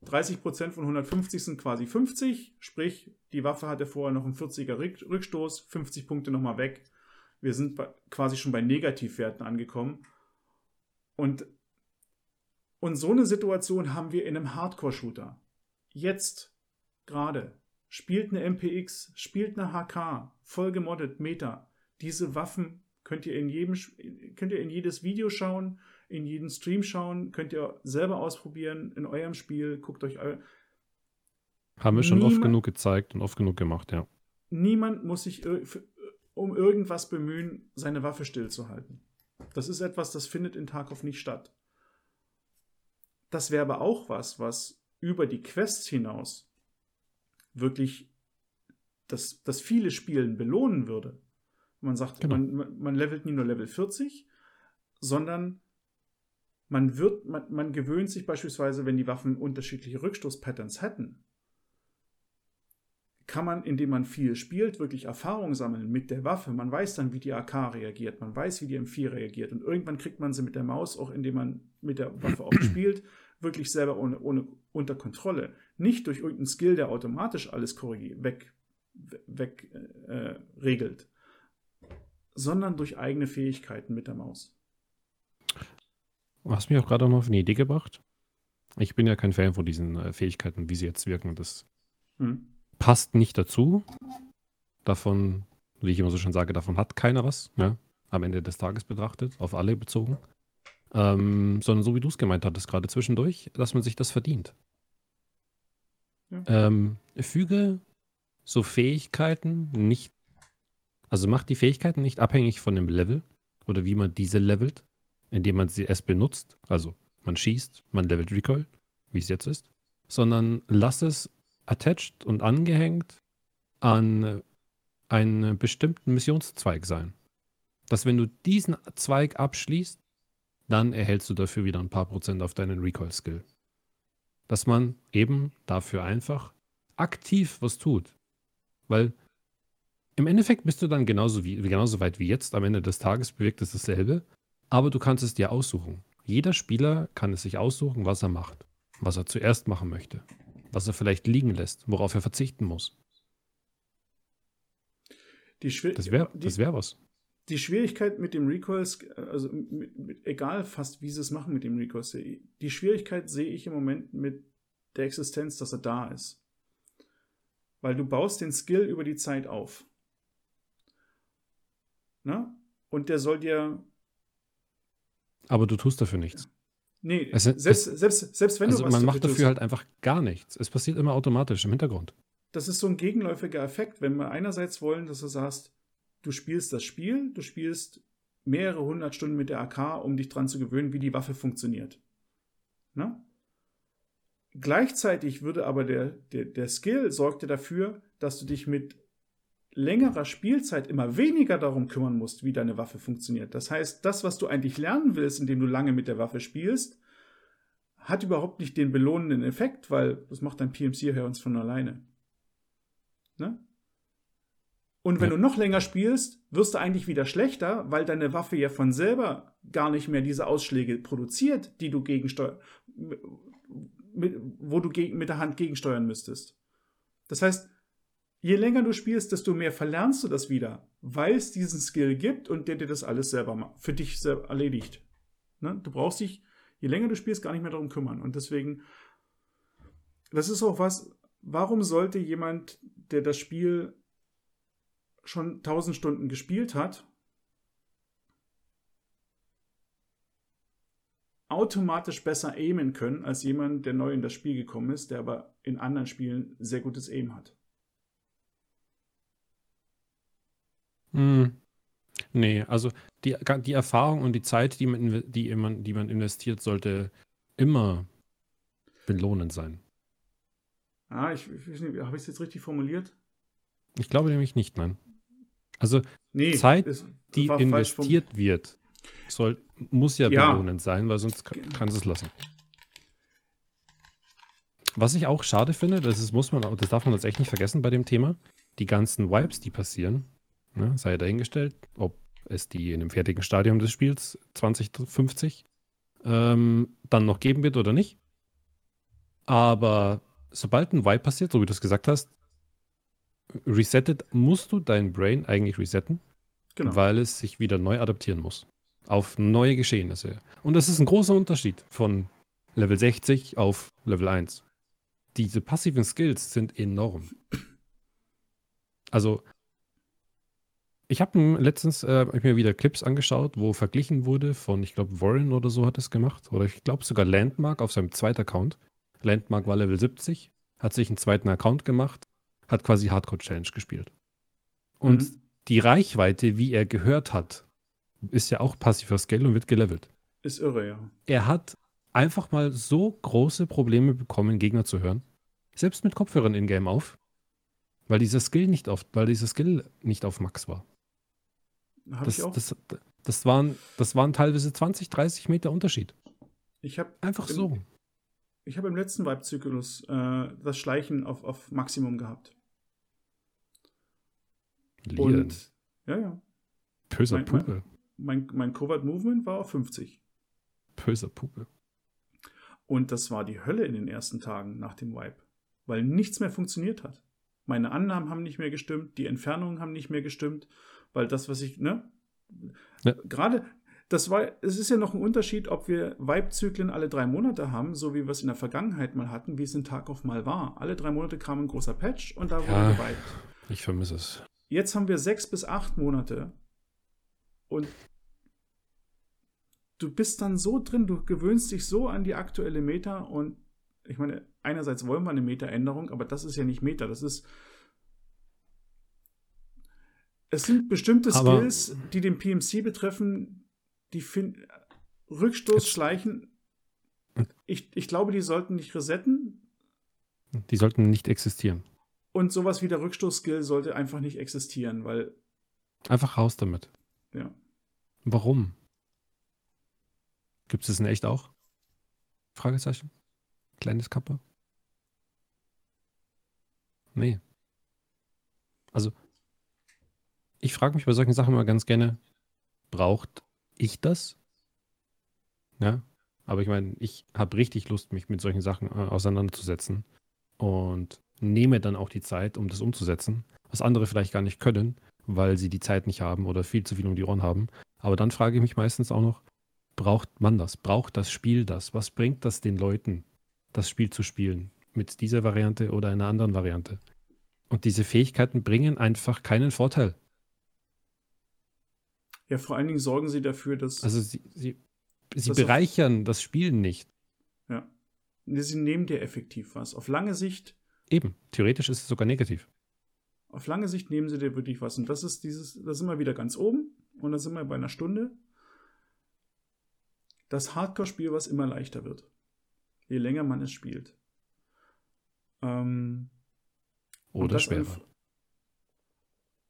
30% von 150 sind quasi 50, sprich, die Waffe hatte vorher noch einen 40er Rück- Rückstoß, 50 Punkte nochmal weg. Wir sind bei, quasi schon bei Negativwerten angekommen. Und, und so eine Situation haben wir in einem Hardcore-Shooter. Jetzt, gerade, spielt eine MPX, spielt eine HK, voll gemoddet, Meta. Diese Waffen könnt ihr in jedem, könnt ihr in jedes Video schauen, in jeden Stream schauen, könnt ihr selber ausprobieren in eurem Spiel, guckt euch eu Haben wir schon oft Niemand- genug gezeigt und oft genug gemacht, ja. Niemand muss sich um irgendwas bemühen, seine Waffe stillzuhalten. Das ist etwas, das findet in Tarkov nicht statt. Das wäre aber auch was, was über die Quests hinaus wirklich das, das viele Spielen belohnen würde. Man sagt, Genau. man, man- levelt nie nur Level 40, sondern man wird, man, man gewöhnt sich beispielsweise, wenn die Waffen unterschiedliche Rückstoßpatterns hätten, kann man, indem man viel spielt, wirklich Erfahrung sammeln mit der Waffe. Man weiß dann, wie die AK reagiert, man weiß, wie die M4 reagiert. Und irgendwann kriegt man sie mit der Maus, auch indem man mit der Waffe auch spielt, wirklich selber ohne, ohne unter Kontrolle. Nicht durch irgendeinen Skill, der automatisch alles korrigiert, weg, weg äh, regelt, sondern durch eigene Fähigkeiten mit der Maus. Du hast mich auch gerade noch auf eine Idee gebracht. Ich bin ja kein Fan von diesen äh, Fähigkeiten, wie sie jetzt wirken. Das Hm. Passt nicht dazu. Davon, wie ich immer so schön sage, davon hat keiner was, ja, am Ende des Tages betrachtet, auf alle bezogen. Ähm, sondern so wie du es gemeint hattest, gerade zwischendurch, dass man sich das verdient. Ja. Ähm, füge so Fähigkeiten nicht, also macht die Fähigkeiten nicht abhängig von dem Level oder wie man diese levelt, indem man sie erst benutzt, also man schießt, man levelt Recoil, wie es jetzt ist, sondern lass es attached und angehängt an einen bestimmten Missionszweig sein. Dass wenn du diesen Zweig abschließt, dann erhältst du dafür wieder ein paar Prozent auf deinen Recoil-Skill. Dass man eben dafür einfach aktiv was tut. Weil im Endeffekt bist du dann genauso, wie, genauso weit wie jetzt. Am Ende des Tages bewirkt es dasselbe. Aber du kannst es dir aussuchen. Jeder Spieler kann es sich aussuchen, was er macht. Was er zuerst machen möchte. Was er vielleicht liegen lässt. Worauf er verzichten muss. Das wäre das wär was. die Schwierigkeit mit dem Recoil, also mit, mit, egal fast, wie sie es machen mit dem Recoil, die Schwierigkeit sehe ich im Moment mit der Existenz, dass er da ist. Weil du baust den Skill über die Zeit auf. Na? Und der soll dir. Aber du tust dafür nichts. Nee, Es- selbst, es- selbst, selbst wenn Also du was man macht tust, dafür halt einfach gar nichts. Es passiert immer automatisch im Hintergrund. das ist so ein gegenläufiger Effekt, wenn wir einerseits wollen, dass du sagst, du spielst das Spiel, du spielst mehrere hundert Stunden mit der AK, um dich dran zu gewöhnen, wie die Waffe funktioniert. Na? Gleichzeitig würde aber der, der, der Skill sorgte dafür, dass du dich mit längerer Spielzeit immer weniger darum kümmern musst, wie deine Waffe funktioniert. Das heißt, das, was du eigentlich lernen willst, indem du lange mit der Waffe spielst, hat überhaupt nicht den belohnenden Effekt, weil das macht dein PMC ja uns von alleine. Ne? Und wenn Ja. du noch länger spielst, wirst du eigentlich wieder schlechter, weil deine Waffe ja von selber gar nicht mehr diese Ausschläge produziert, die du gegensteuer mit, wo du gegen, mit der Hand gegensteuern müsstest. Das heißt, je länger du spielst, desto mehr verlernst du das wieder, weil es diesen Skill gibt und der dir das alles selber für dich selber erledigt. Ne? Du brauchst dich, je länger du spielst, gar nicht mehr darum kümmern. Und deswegen, das ist auch was, warum sollte jemand, der das Spiel schon 1000 Stunden gespielt hat, automatisch besser aimen können als jemand, der neu in das Spiel gekommen ist, der aber in anderen Spielen sehr gutes Aim hat. Hm. Nee, also die, die Erfahrung und die Zeit, die man, die, man, die man investiert, sollte immer belohnend sein. Ah, ich, ich weiß nicht, habe ich es jetzt richtig formuliert? Ich glaube nämlich nicht, nein. Also Nee, Zeit, es die investiert wird, soll, muss ja, Ja. belohnend sein, weil sonst ka- kannst du es lassen. Was ich auch schade finde, das ist, muss man, das darf man jetzt echt nicht vergessen bei dem Thema, die ganzen Vibes, die passieren, ne, sei dahingestellt, ob es die in dem fertigen Stadium des Spiels 2050 ähm, dann noch geben wird oder nicht. Aber sobald ein Vibe passiert, so wie du es gesagt hast, resettet, musst du dein Brain eigentlich resetten, Genau. weil es sich wieder neu adaptieren muss. Auf neue Geschehnisse. Und das ist ein großer Unterschied von Level 60 auf Level 1. Diese passiven Skills sind enorm. Also, ich habe letztens äh, hab ich mir wieder Clips angeschaut, wo verglichen wurde von, ich glaube, Warren oder so hat es gemacht. Oder ich glaube sogar Landmark auf seinem zweiten Account. Landmark war Level 70, hat sich einen zweiten Account gemacht, hat quasi Hardcore Challenge gespielt. Und Mhm. die Reichweite, wie er gehört hat, ist ja auch passiver Skill und wird gelevelt. Ist irre, ja. Er hat einfach mal so große Probleme bekommen, Gegner zu hören. Selbst mit Kopfhörern in-game auf. Weil dieser Skill nicht auf, weil dieser Skill nicht auf Max war. Habe Das, ich auch. das, das, waren, das waren teilweise 20, 30 Meter Unterschied. ich habe Einfach Im- so. ich hab im letzten Vibe-Zyklus äh, das Schleichen auf, auf Maximum gehabt. Lieren. Und ja, ja. Böser mein- Puppe. Mein, mein Covert Movement war auf 50. Böser Puppe. Und das war die Hölle in den ersten Tagen nach dem Wipe, weil nichts mehr funktioniert hat. Meine Annahmen haben nicht mehr gestimmt, die Entfernungen haben nicht mehr gestimmt, weil das, was ich, ne? Ja. Gerade, das war, es ist ja noch ein Unterschied, ob wir Vibe-Zyklen alle drei Monate haben, so wie wir es in der Vergangenheit mal hatten, wie es in Tag auf mal war. Alle drei Monate kam ein großer Patch und da Ja. wurde geweibt. Ich vermisse es. Jetzt haben wir sechs bis acht Monate und du bist dann so drin, du gewöhnst dich so an die aktuelle Meta und ich meine, einerseits wollen wir eine Meta-Änderung, aber das ist ja nicht Meta, das ist es sind bestimmte Aber- Skills, die den PMC betreffen, die finden Rückstoß, Schleichen. Ich, ich glaube, die sollten nicht resetten Die sollten nicht existieren. und sowas wie der Rückstoß-Skill sollte einfach nicht existieren, weil, Einfach raus damit. ja. Warum? Gibt es das in echt auch? Fragezeichen? Kleines Kappe? Nee. Also, ich frage mich bei solchen Sachen immer ganz gerne, braucht ich das? Ja, aber ich meine, ich habe richtig Lust, mich mit solchen Sachen äh, auseinanderzusetzen und nehme dann auch die Zeit, um das umzusetzen, was andere vielleicht gar nicht können, weil sie die Zeit nicht haben oder viel zu viel um die Ohren haben. Aber dann frage ich mich meistens auch noch, braucht man das? Braucht das Spiel das? Was bringt das den Leuten, das Spiel zu spielen? Mit dieser Variante oder einer anderen Variante? Und diese Fähigkeiten bringen einfach keinen Vorteil. Ja, vor allen Dingen sorgen sie dafür, dass Also sie, sie, sie Das auf- bereichern das Spiel nicht. ja, sie nehmen dir effektiv was. Auf lange Sicht, Eben, theoretisch ist es sogar negativ. auf lange Sicht nehmen sie dir wirklich was. Und das ist dieses, da sind wir wieder ganz oben und da sind wir bei einer Stunde. Das Hardcore-Spiel, was immer leichter wird. Je länger man es spielt. Ähm, Oder schwerer.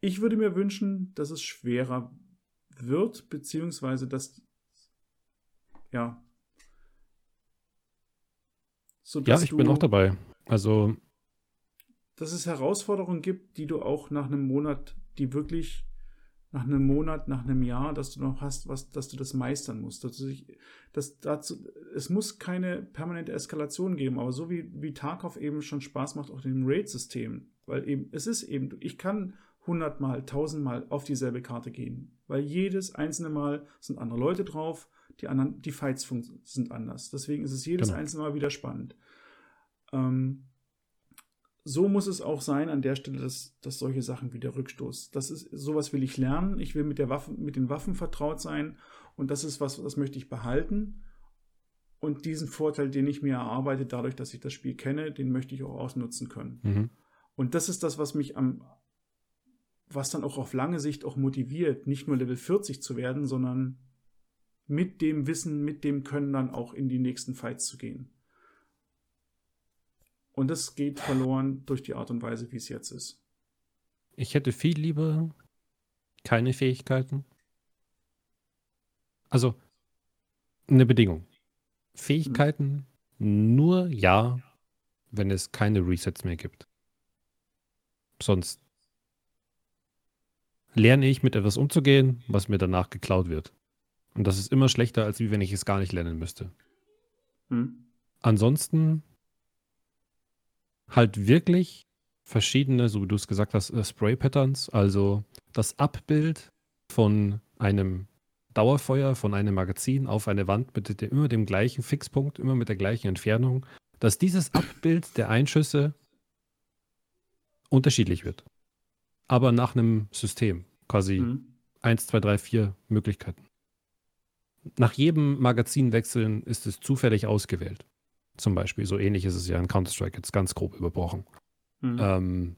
Ich würde mir wünschen, dass es schwerer wird, beziehungsweise dass ja. So, Ja, ich bin du- auch dabei. Also, dass es Herausforderungen gibt, die du auch nach einem Monat, die wirklich nach einem Monat, nach einem Jahr, dass du noch hast, was, dass du das meistern musst. Dass du dich, dass dazu, es muss keine permanente Eskalation geben, aber so wie, wie Tarkov eben schon Spaß macht, auch dem Raid-System, weil eben, es ist eben, ich kann hundertmal, tausendmal auf dieselbe Karte gehen, weil jedes einzelne Mal sind andere Leute drauf, die anderen, die Fights sind anders. Deswegen ist es jedes Genau. einzelne Mal wieder spannend. Ähm, so muss es auch sein an der Stelle, dass, dass solche Sachen wie der Rückstoß. Das ist, sowas will ich lernen. Ich will mit der Waffe, mit den Waffen vertraut sein. Und das ist was, das möchte ich behalten. Und diesen Vorteil, den ich mir erarbeite, dadurch, dass ich das Spiel kenne, den möchte ich auch ausnutzen können. mhm. Und das ist das, was mich am, was dann auch auf lange Sicht auch motiviert, nicht nur Level 40 zu werden, sondern mit dem Wissen, mit dem Können dann auch in die nächsten Fights zu gehen. Und das geht verloren durch die Art und Weise, wie es jetzt ist. ich hätte viel lieber keine Fähigkeiten. Also, eine Bedingung. Fähigkeiten nur ja, wenn es keine Resets mehr gibt. Sonst lerne ich mit etwas umzugehen, was mir danach geklaut wird. Und das ist immer schlechter, als wie wenn ich es gar nicht lernen müsste. Hm? Ansonsten halt wirklich verschiedene, so wie du es gesagt hast, äh, Spray-Patterns, also das Abbild von einem Dauerfeuer, von einem Magazin auf eine Wand mit dem, immer dem gleichen Fixpunkt, immer mit der gleichen Entfernung, dass dieses Abbild der Einschüsse unterschiedlich wird. Aber nach einem System, quasi Hm? 1, 2, 3, 4 Möglichkeiten. Nach jedem Magazinwechseln ist es zufällig ausgewählt. Zum Beispiel, so ähnlich ist es ja in Counter-Strike jetzt ganz grob überbrochen. Hm? Ähm,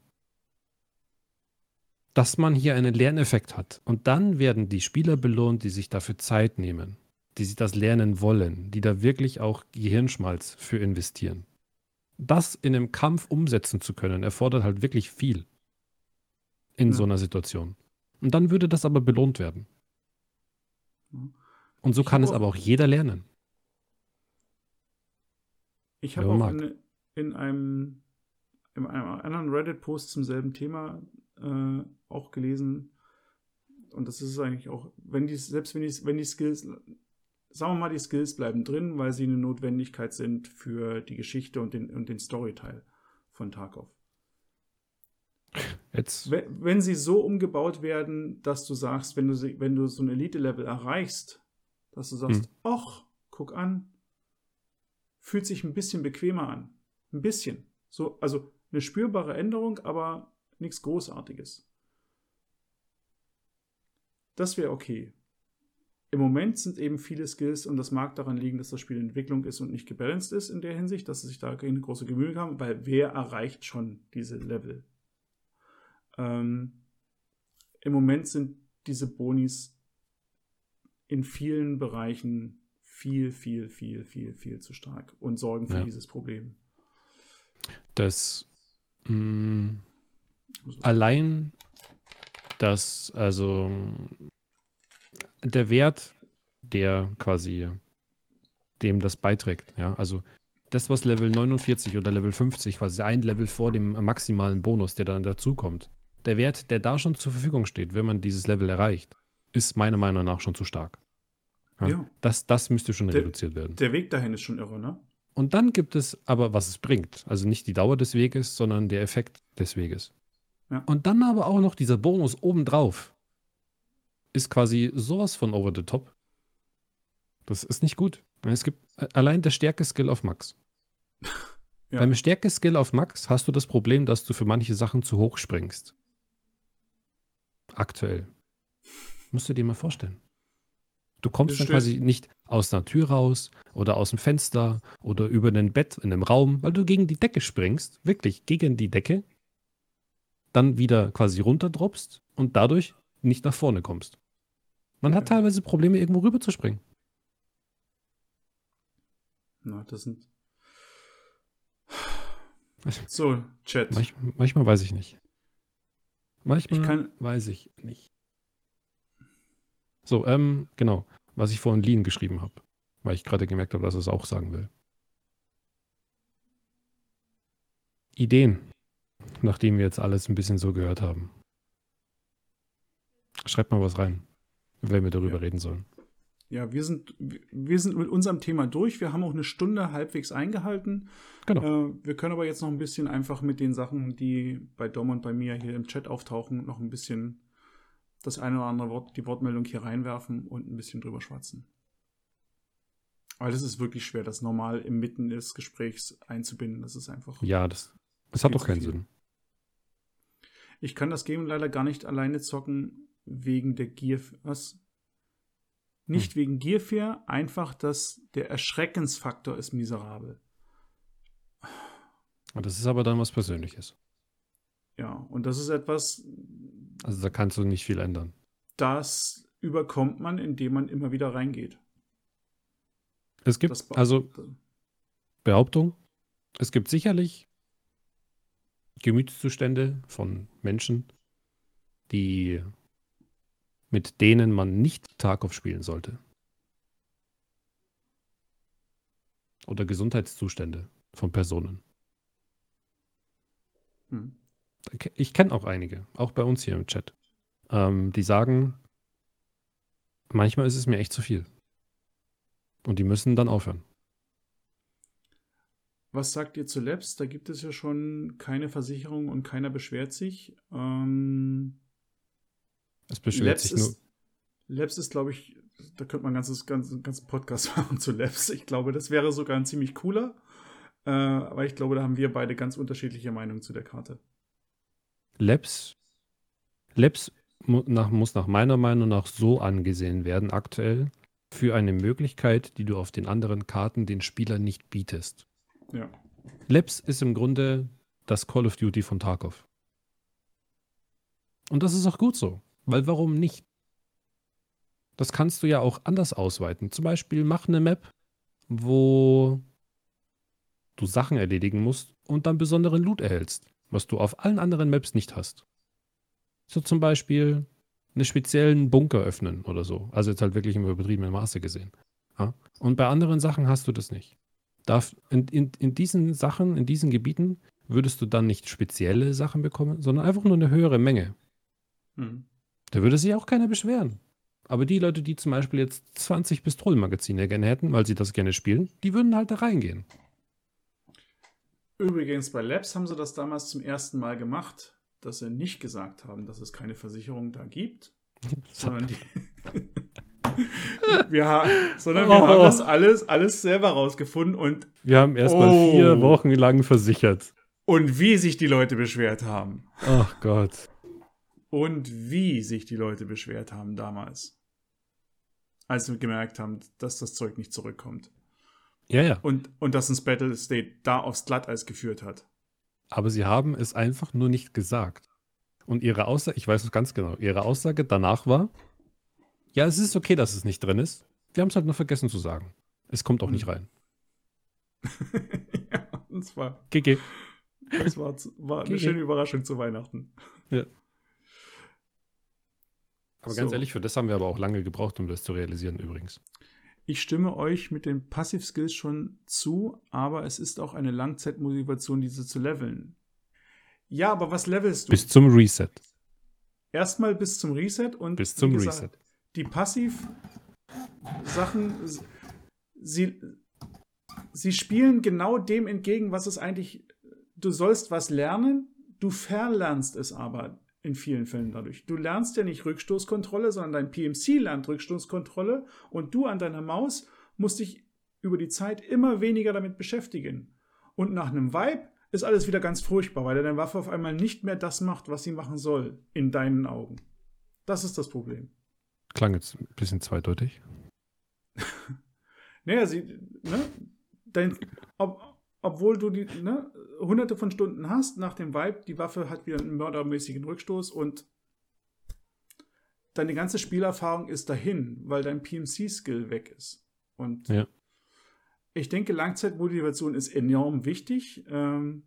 dass man hier einen Lerneffekt hat. Und dann werden die Spieler belohnt, die sich dafür Zeit nehmen, die sich das lernen wollen, die da wirklich auch Gehirnschmalz für investieren. Das in einem Kampf umsetzen zu können, erfordert halt wirklich viel in Ja. so einer Situation. Und dann würde das aber belohnt werden. Und so Ich kann es auch- aber auch jeder lernen. Ich habe auch in, in, einem, in einem anderen Reddit-Post zum selben Thema äh, auch gelesen, und das ist eigentlich auch, wenn die, selbst wenn die, wenn die Skills, sagen wir mal, die Skills bleiben drin, weil sie eine Notwendigkeit sind für die Geschichte und den, und den Storyteil von Tarkov. Jetzt, Wenn, wenn sie so umgebaut werden, dass du sagst, wenn du, sie- wenn du so ein Elite-Level erreichst, Dass du sagst, hm. ach, guck an, fühlt sich ein bisschen bequemer an. Ein bisschen. So, also eine spürbare Änderung, aber nichts Großartiges. Das wäre okay. Im Moment sind eben viele Skills und das mag daran liegen, dass das Spiel in Entwicklung ist und nicht gebalanced ist in der Hinsicht, dass sie sich da keine große Gemühe haben, weil wer erreicht schon diese Level? Ähm, Im Moment sind diese Bonis in vielen Bereichen viel, viel, viel, viel, viel zu stark und sorgen für ja. dieses Problem. Das mh, mm, allein das, also der Wert, der quasi dem das beiträgt, ja, also das, was Level 49 oder Level 50, quasi ein Level vor dem maximalen Bonus, der dann dazukommt, der Wert, der da schon zur Verfügung steht, wenn man dieses Level erreicht, ist meiner Meinung nach schon zu stark. Ja, ja. Das, das müsste schon der, reduziert werden. Der Weg dahin ist schon irre, ne? Und dann gibt es aber, was es bringt. Also nicht die Dauer des Weges, sondern der Effekt des Weges. Ja. Und dann aber auch noch dieser Bonus obendrauf. Ist quasi sowas von over the top. Das ist nicht gut. Es gibt allein der Stärke-Skill auf Max. ja. Beim Stärke-Skill auf Max hast du das Problem, dass du für manche Sachen zu hoch springst. Aktuell. Musst du dir mal vorstellen. Du kommst dann quasi nicht aus der Tür raus oder aus dem Fenster oder über ein Bett in einem Raum, weil du gegen die Decke springst, wirklich gegen die Decke, dann wieder quasi runterdroppst und dadurch nicht nach vorne kommst. Man hat teilweise Probleme, irgendwo rüber zu springen. Na, das sind. So, Chat. Manch, manchmal weiß ich nicht. Manchmal ich kann, weiß ich nicht. So, ähm, genau. Was ich vorhin Lean geschrieben habe. Weil ich gerade gemerkt habe, dass er es auch sagen will. Ideen, nachdem wir jetzt alles ein bisschen so gehört haben. Schreibt mal was rein, wenn wir darüber ja. reden sollen. Ja, wir sind, wir sind mit unserem Thema durch. Wir haben auch eine Stunde halbwegs eingehalten. Genau. Äh, wir können aber jetzt noch ein bisschen einfach mit den Sachen, die bei Dom und bei mir hier im Chat auftauchen, noch ein bisschen das eine oder andere Wort, die Wortmeldung hier reinwerfen und ein bisschen drüber schwatzen. Weil es ist wirklich schwer, das normal im Mitten des Gesprächs einzubinden. Das ist einfach. Ja, das, das hat doch keinen Sinn. Ich kann das Game leider gar nicht alleine zocken, wegen der Gier. Was? Nicht hm. wegen Gierfair, einfach, dass der Erschreckensfaktor ist miserabel. Das ist aber dann was Persönliches. Ja, und das ist etwas. Also da kannst du nicht viel ändern. Das überkommt man, indem man immer wieder reingeht. Es gibt, also Behauptung, es gibt sicherlich Gemütszustände von Menschen, die mit denen man nicht Tarkov spielen sollte. Oder Gesundheitszustände von Personen. Hm ich kenne auch einige, auch bei uns hier im Chat, ähm, die sagen, manchmal ist es mir echt zu viel. Und die müssen dann aufhören. Was sagt ihr zu Labs? Da gibt es ja schon keine Versicherung und keiner beschwert sich. Ähm, es beschwert Labs sich ist, nur. Labs ist, glaube ich, da könnte man einen ganzes, ganzen, Podcast machen zu Labs. Ich glaube, das wäre sogar ein ziemlich cooler. Äh, aber ich glaube, da haben wir beide ganz unterschiedliche Meinungen zu der Karte. Labs, Labs nach, muss nach meiner Meinung nach so angesehen werden aktuell für eine Möglichkeit, die du auf den anderen Karten den Spieler nicht bietest. Ja. Labs ist im Grunde das Call of Duty von Tarkov. Und das ist auch gut so, weil warum nicht? Das kannst du ja auch anders ausweiten. Zum Beispiel mach eine Map, wo du Sachen erledigen musst und dann besonderen Loot erhältst was du auf allen anderen Maps nicht hast. So zum Beispiel einen speziellen Bunker öffnen oder so. Also jetzt halt wirklich im übertriebenen Maße gesehen. Ja? Und bei anderen Sachen hast du das nicht. Darf, in, in, in diesen Sachen, in diesen Gebieten, würdest du dann nicht spezielle Sachen bekommen, sondern einfach nur eine höhere Menge. Hm. Da würde sich auch keiner beschweren. Aber die Leute, die zum Beispiel jetzt 20 Pistolenmagazine gerne hätten, weil sie das gerne spielen, die würden halt da reingehen. Übrigens, bei Labs haben sie das damals zum ersten Mal gemacht, dass sie nicht gesagt haben, dass es keine Versicherung da gibt, sondern die, wir haben, sondern wir Oh. haben das alles, alles selber rausgefunden und, Wir haben erstmal Oh. vier Wochen lang versichert. und wie sich die Leute beschwert haben. Ach Gott. Und wie sich die Leute beschwert haben damals. Als wir gemerkt haben, dass das Zeug nicht zurückkommt. Ja, ja. Und, und dass uns Battle State da aufs Glatteis geführt hat. Aber sie haben es einfach nur nicht gesagt. Und ihre Aussage, ich weiß es ganz genau, ihre Aussage danach war, ja, es ist okay, dass es nicht drin ist. Wir haben es halt nur vergessen zu sagen. Es kommt auch nicht Hm. rein. ja, das war, GG. das war, war eine Okay. schöne Überraschung zu Weihnachten. Aber ganz So. ehrlich, für das haben wir aber auch lange gebraucht, um das zu realisieren übrigens. Ich stimme euch mit den Passiv-Skills schon zu, aber es ist auch eine Langzeitmotivation, diese zu leveln. Ja, aber was levelst du? Bis zum Reset. Erstmal bis zum Reset und Bis zum gesagt, Reset. die Passiv-Sachen, sie, sie spielen genau dem entgegen, was es eigentlich, du sollst was lernen, du verlernst es aber in vielen Fällen dadurch. Du lernst ja nicht Rückstoßkontrolle, sondern dein PMC lernt Rückstoßkontrolle und du an deiner Maus musst dich über die Zeit immer weniger damit beschäftigen. Und nach einem Vibe ist alles wieder ganz furchtbar, weil deine Waffe auf einmal nicht mehr das macht, was sie machen soll, in deinen Augen. Das ist das Problem. Klang jetzt ein bisschen zweideutig. Naja, sie, ne, dein, ob, obwohl du die, ne, hunderte von Stunden hast nach dem Vibe, die Waffe hat wieder einen mördermäßigen Rückstoß und deine ganze Spielerfahrung ist dahin, weil dein PMC-Skill weg ist. Und Ja. ich denke, Langzeitmotivation ist enorm wichtig. Ähm,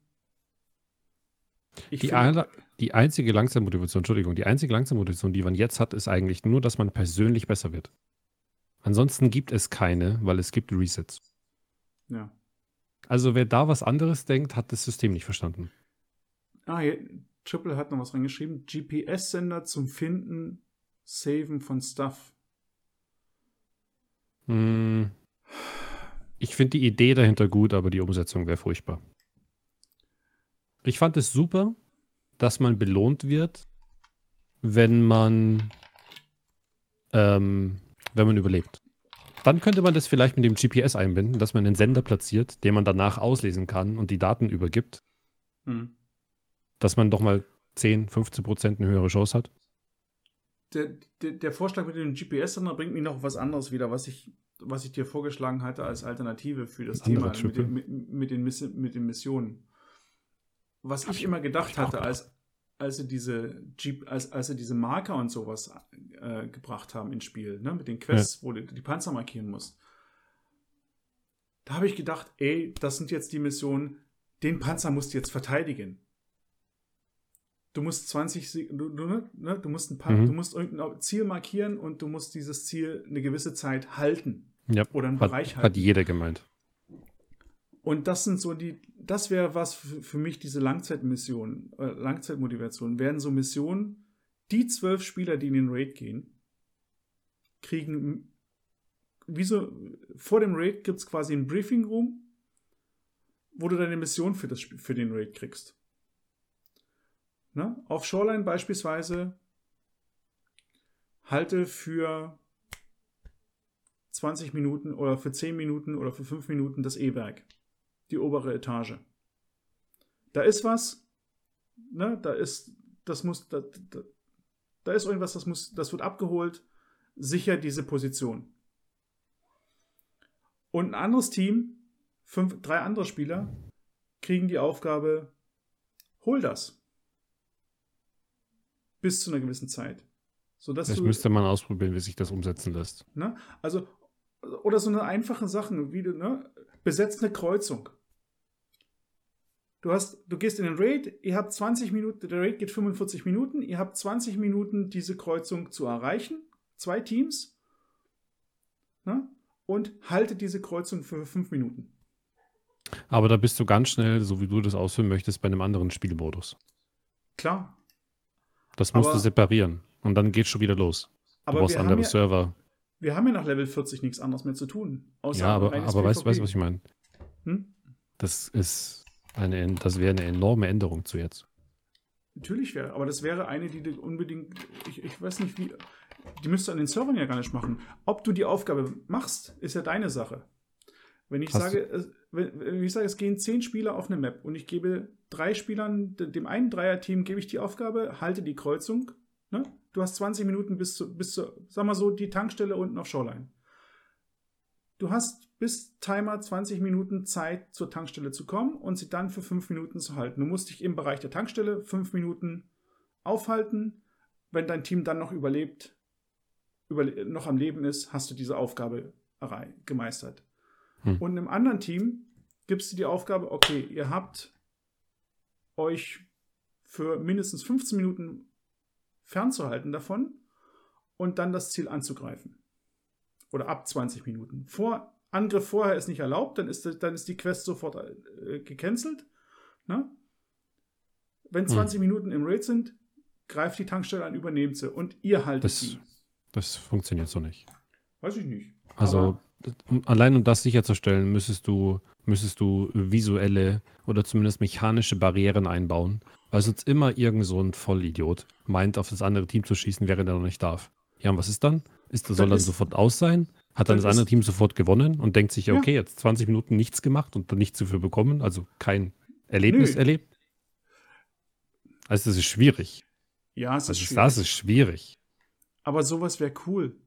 Die, aller- die einzige Langzeitmotivation, Entschuldigung, die einzige Langzeitmotivation, die man jetzt hat, ist eigentlich nur, dass man persönlich besser wird. Ansonsten gibt es keine, weil es gibt Resets. ja. Also wer da was anderes denkt, hat das System nicht verstanden. Ah, hier, Triple hat noch was reingeschrieben. GPS-Sender zum Finden, Saven von Stuff. Hm. Ich finde die Idee dahinter gut, aber die Umsetzung wäre furchtbar. Ich fand es super, dass man belohnt wird, wenn man, ähm, wenn man überlebt. Dann könnte man das vielleicht mit dem GPS einbinden, dass man einen Sender platziert, den man danach auslesen kann und die Daten übergibt, Hm. dass man doch mal 10, 15 Prozent eine höhere Chance hat. Der, der, der Vorschlag mit dem GPS-Sender bringt mir noch was anderes wieder, was ich, was ich dir vorgeschlagen hatte als Alternative für das Thema mit den, mit, mit, den mit den Missionen. Was ich immer gedacht ich hatte, als, als, sie diese Jeep, als, als sie diese Marker und sowas äh, gebracht haben ins Spiel, ne, mit den Quests, wo du die Panzer markieren musst. Da habe ich gedacht, ey, das sind jetzt die Missionen, den Panzer musst du jetzt verteidigen. Du musst 20, Se- du, du, ne, du musst ein paar, Mhm. du musst irgendein Ziel markieren und du musst dieses Ziel eine gewisse Zeit halten Ja, oder einen hat, Bereich hat halten. jeder gemeint. Und das sind so die, das wäre was für, mich, diese Langzeitmissionen, äh, Langzeitmotivation, werden so Missionen, die zwölf Spieler, die in den Raid gehen, kriegen, wie so, vor dem Raid gibt es quasi einen Briefing Room, wo du deine Mission für, das, für den Raid kriegst. Ne? Auf Shoreline beispielsweise halte für 20 Minuten oder für 10 Minuten oder für 5 Minuten das E-Werk. Die obere Etage. Da ist was, ne, da ist, das muss, da, da, da ist irgendwas, das muss, das wird abgeholt, sicher diese Position. Und ein anderes Team, fünf, drei andere Spieler, kriegen die Aufgabe, hol das. Bis zu einer gewissen Zeit. Sodass Das du, müsste man ausprobieren, wie sich das umsetzen lässt. Ne? Also, oder so eine einfache Sache, wie du, ne? Besetzt eine Kreuzung. Du hast, du gehst in den Raid, ihr habt 20 Minuten, der Raid geht 45 Minuten, ihr habt 20 Minuten, diese Kreuzung zu erreichen. Zwei Teams. Ne? Und haltet diese Kreuzung für 5 Minuten. Aber da bist du ganz schnell, so wie du das ausführen möchtest, bei einem anderen Spielmodus. Klar. Das musst Aber- du separieren. Und dann geht's schon wieder los. Du Aber brauchst wir haben, andere ja, Server. wir haben ja nach Level 40 nichts anderes mehr zu tun. Ja, aber, aber weißt du, PvP. weißt, du, was ich meine? Hm? Das ist eine, das wäre eine enorme Änderung zu jetzt. Natürlich wäre, aber das wäre eine, die du unbedingt, ich, ich weiß nicht wie, die müsstest du an den Servern ja gar nicht machen. Ob du die Aufgabe machst, ist ja deine Sache. Wenn ich, sage, es, wenn ich sage, es gehen zehn Spieler auf eine Map und ich gebe drei Spielern, dem einen Dreierteam gebe ich die Aufgabe, halte die Kreuzung. Ne? Du hast 20 Minuten bis zu, bis zu, sag mal so, die Tankstelle unten auf Shoreline. Du hast bis Timer 20 Minuten Zeit, zur Tankstelle zu kommen und sie dann für fünf Minuten zu halten. Du musst dich im Bereich der Tankstelle fünf Minuten aufhalten. Wenn dein Team dann noch überlebt, über, noch am Leben ist, hast du diese Aufgabe gemeistert. Hm. Und im anderen Team gibst du die Aufgabe, okay, ihr habt euch für mindestens 15 Minuten fernzuhalten davon und dann das Ziel anzugreifen. Oder ab 20 Minuten. Vor, Angriff vorher ist nicht erlaubt, dann ist, dann ist die Quest sofort äh, gecancelt. Ne? Wenn 20 hm. Minuten im Raid sind, greift die Tankstelle an, übernehmt sie und ihr haltet das, sie. Das funktioniert so nicht. Weiß ich nicht. Also allein um das sicherzustellen, müsstest du, müsstest du visuelle oder zumindest mechanische Barrieren einbauen, weil sonst immer irgend so ein Vollidiot meint, auf das andere Team zu schießen, während er noch nicht darf. Ja, und was ist dann? Ist, soll dann, dann sofort aus sein? Hat dann, dann das andere Team sofort gewonnen und denkt sich, okay, ja. jetzt 20 Minuten nichts gemacht und dann nichts dafür bekommen, also kein Erlebnis Nö. erlebt? Also das ist schwierig. Ja, es ist also schwierig. Das ist schwierig. Aber sowas wäre cool.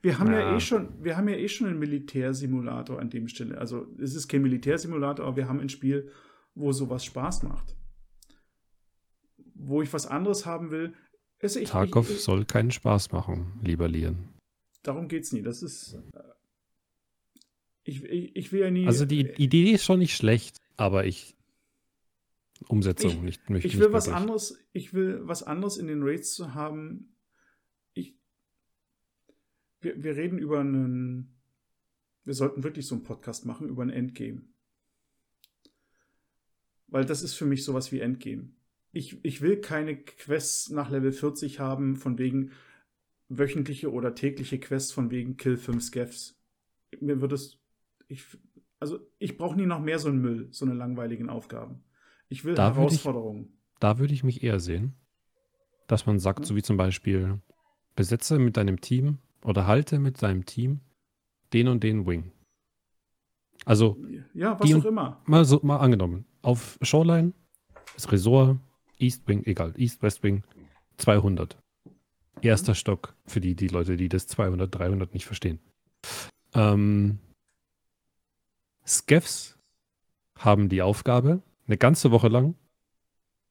Wir haben ja. ja. eh schon, wir haben ja eh schon einen Militärsimulator an dem Stelle. Also es ist kein Militärsimulator, aber wir haben ein Spiel, wo sowas Spaß macht. Wo ich was anderes haben will. Also ich, Tarkov ich, ich, soll keinen Spaß machen, lieber Lian. Darum geht's nie. Das ist. Äh, ich, ich, will ja nie. Also die Idee ist schon nicht schlecht, aber ich. Umsetzung nicht. nicht ich will nicht was anderes. Ich will was anderes in den Raids zu haben, wir, wir reden über einen. Wir sollten wirklich so einen Podcast machen über ein Endgame. Weil das ist für mich sowas wie Endgame. Ich, ich will keine Quests nach Level 40 haben, von wegen wöchentliche oder tägliche Quests, von wegen Kill 5 Scavs. Mir wird es. Ich, also, ich brauche nie noch mehr so einen Müll, so eine langweiligen Aufgaben. Ich will da Herausforderungen. Würd ich, da würde ich mich eher sehen, dass man sagt, ja. so wie zum Beispiel, besetze mit deinem Team oder halte mit seinem Team den und den Wing. Also, ja, was auch immer. Mal, so, mal angenommen. Auf Shoreline, das Resort, East Wing, egal, East, West Wing, 200. Erster. Stock für die, die Leute, die das 200, 300 nicht verstehen. Ähm, Skeffs haben die Aufgabe, eine ganze Woche lang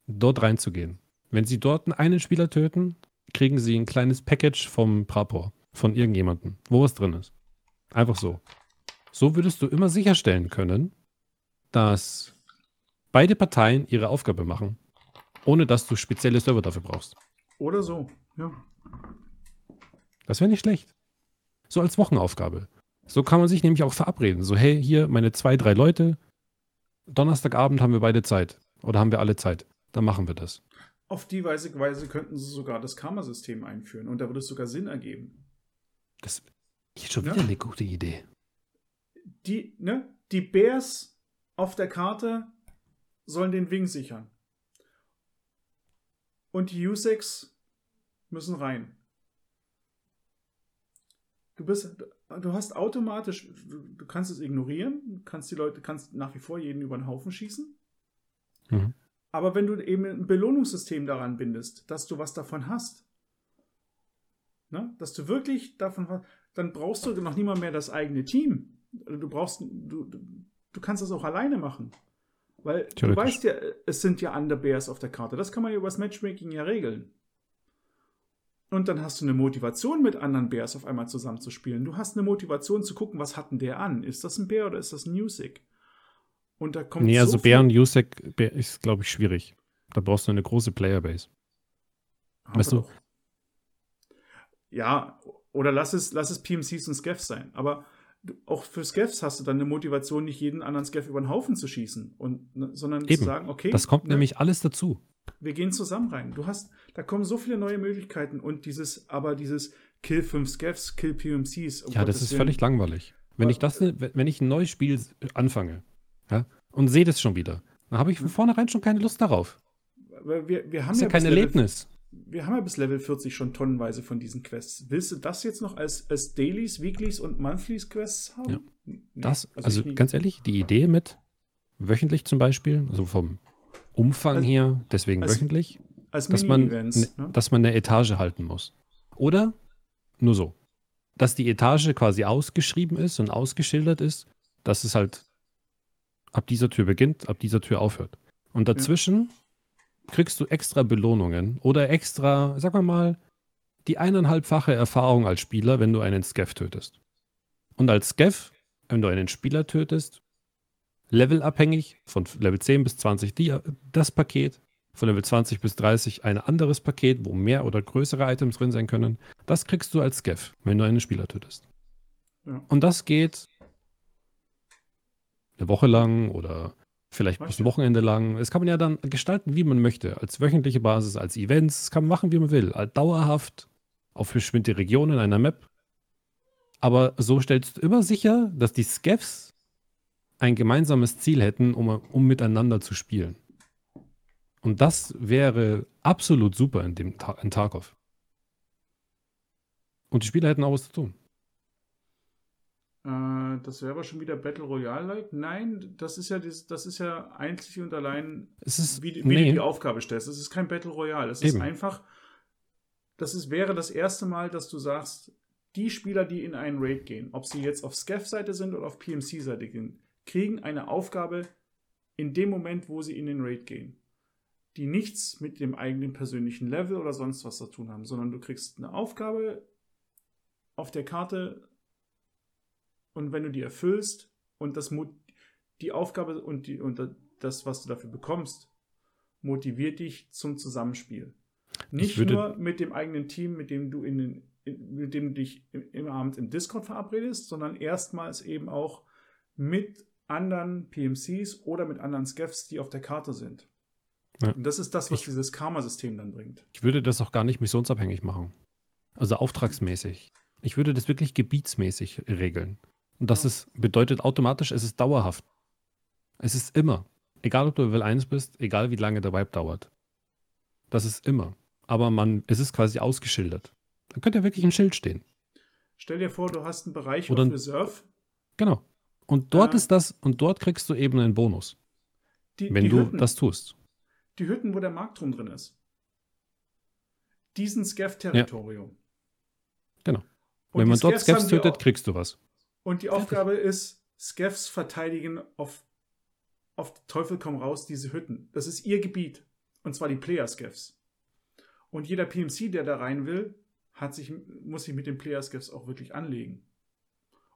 dort reinzugehen. Wenn sie dort einen Spieler töten, kriegen sie ein kleines Package vom Prapor von irgendjemandem, wo was drin ist. Einfach so. So würdest du immer sicherstellen können, dass beide Parteien ihre Aufgabe machen, ohne dass du spezielle Server dafür brauchst. Oder so, ja. Das wäre nicht schlecht. So als Wochenaufgabe. So kann man sich nämlich auch verabreden. So, hey, hier meine zwei, drei Leute. Donnerstagabend haben wir beide Zeit. Oder haben wir alle Zeit. Dann machen wir das. Auf die Weise, Weise könnten sie sogar das Karma-System einführen und da würde es sogar Sinn ergeben. Das ist schon wieder ja. eine gute Idee. Die, ne, die Bears auf der Karte sollen den Wing sichern. Und die U6 müssen rein. Du bist, du hast automatisch, du, kannst es ignorieren, kannst die Leute, kannst nach wie vor jeden über den Haufen schießen. Mhm. Aber wenn du eben ein Belohnungssystem daran bindest, dass du was davon hast, Ne? Dass du wirklich davon hast, dann brauchst du noch niemand mehr das eigene Team. Du brauchst, du, du kannst das auch alleine machen. Weil du weißt ja, es sind ja andere Bears auf der Karte. Das kann man ja über das Matchmaking ja regeln. Und dann hast du eine Motivation, mit anderen Bears auf einmal zusammenzuspielen. Du hast eine Motivation zu gucken, was hat denn der an? Ist das ein Bär oder ist das ein Music? Und da kommt Nee, so also Bär und Usec ist, glaube ich, schwierig. Da brauchst du eine große Playerbase. Weißt du, ja, oder lass es, lass es PMCs und Scavs sein. Aber auch für Scavs hast du dann eine Motivation, nicht jeden anderen Scav über den Haufen zu schießen, und, ne, sondern Eben. zu sagen, okay. Das kommt ne, nämlich alles dazu. Wir gehen zusammen rein. Du hast, da kommen so viele neue Möglichkeiten und dieses, aber dieses Kill 5 Scavs, Kill PMCs. Um ja, das ist völlig langweilig. Wenn ich das, wenn ich ein neues Spiel anfange, ja, und sehe das schon wieder, dann habe ich von vornherein schon keine Lust darauf. Wir, wir haben das ist ja, ja kein Erlebnis. wir haben ja bis Level 40 schon tonnenweise von diesen Quests. Willst du das jetzt noch als, als Dailies, Weeklies und Monthlies Quests haben? Ja. Nee, Das, also, nie. ganz ehrlich, die Idee mit wöchentlich zum Beispiel, also vom Umfang Also- her, deswegen als wöchentlich, als dass man, ne, dass man eine Etage halten muss. Oder nur so, dass die Etage quasi ausgeschrieben ist und ausgeschildert ist, dass es halt ab dieser Tür beginnt, ab dieser Tür aufhört. Und dazwischen kriegst du extra Belohnungen oder extra, sag mal mal, die eineinhalbfache Erfahrung als Spieler, wenn du einen Scav tötest. Und als Scav, wenn du einen Spieler tötest, levelabhängig von Level 10 bis 20 die, das Paket, von Level 20 bis 30 ein anderes Paket, wo mehr oder größere Items drin sein können. Das kriegst du als Scav, wenn du einen Spieler tötest. Ja. Und das geht eine Woche lang oder vielleicht bis ein Wochenende lang. Das kann man ja dann gestalten, wie man möchte. Als wöchentliche Basis, als Events. Das kann man machen, wie man will. Als dauerhaft auf bestimmte Regionen einer Map. Aber so stellst du immer sicher, dass die Scavs ein gemeinsames Ziel hätten, um, um miteinander zu spielen. Und das wäre absolut super in, dem Ta in Tarkov. Und die Spieler hätten auch was zu tun. Äh, das wäre aber schon wieder Battle Royale-like. Nein, das ist ja das, das ist ja einzig und allein, Es ist, wie, wie nee, du die Aufgabe stellst. Das ist kein Battle Royale. Das ist einfach, das ist, wäre das erste Mal, dass du sagst, die Spieler, die in einen Raid gehen, ob sie jetzt auf Scav-Seite sind oder auf PMC-Seite gehen, kriegen eine Aufgabe in dem Moment, wo sie in den Raid gehen. Die nichts mit dem eigenen persönlichen Level oder sonst was zu tun haben, sondern du kriegst eine Aufgabe auf der Karte und wenn du die erfüllst und das die Aufgabe und, die, und das, was du dafür bekommst, motiviert dich zum Zusammenspiel. Nicht nur mit dem eigenen Team, mit dem du in den, in, mit dem du dich im, im Abend im Discord verabredest, sondern erstmals eben auch mit anderen PMCs oder mit anderen Scavs, die auf der Karte sind. Ja. Und das ist das, was Ich- dieses Karma-System dann bringt. Ich würde das auch gar nicht missionsabhängig machen. Also auftragsmäßig. Ich würde das wirklich gebietsmäßig regeln. Und das Ja. ist, bedeutet automatisch, es ist dauerhaft. Es ist immer. Egal, ob du Level 1 bist, egal wie lange der Vibe dauert. Das ist immer. Aber man, es ist quasi ausgeschildert. Dann könnte ja wirklich ein Schild stehen. Stell dir vor, du hast einen Bereich Oder auf Reserve. Genau. Und dort Ja. ist das, und dort kriegst du eben einen Bonus, Die, wenn die du Hütten, das tust. die Hütten, wo der Marktturm drin ist. Diesen Scav-Territorium. Genau. Und wenn die man dort die tötet, kriegst du was. Und die Aufgabe ist, Scavs verteidigen auf, auf Teufel komm raus diese Hütten. Das ist ihr Gebiet. Und zwar die Player-Scavs. Und jeder PMC, der da rein will, hat sich, muss sich mit den Player-Scavs auch wirklich anlegen.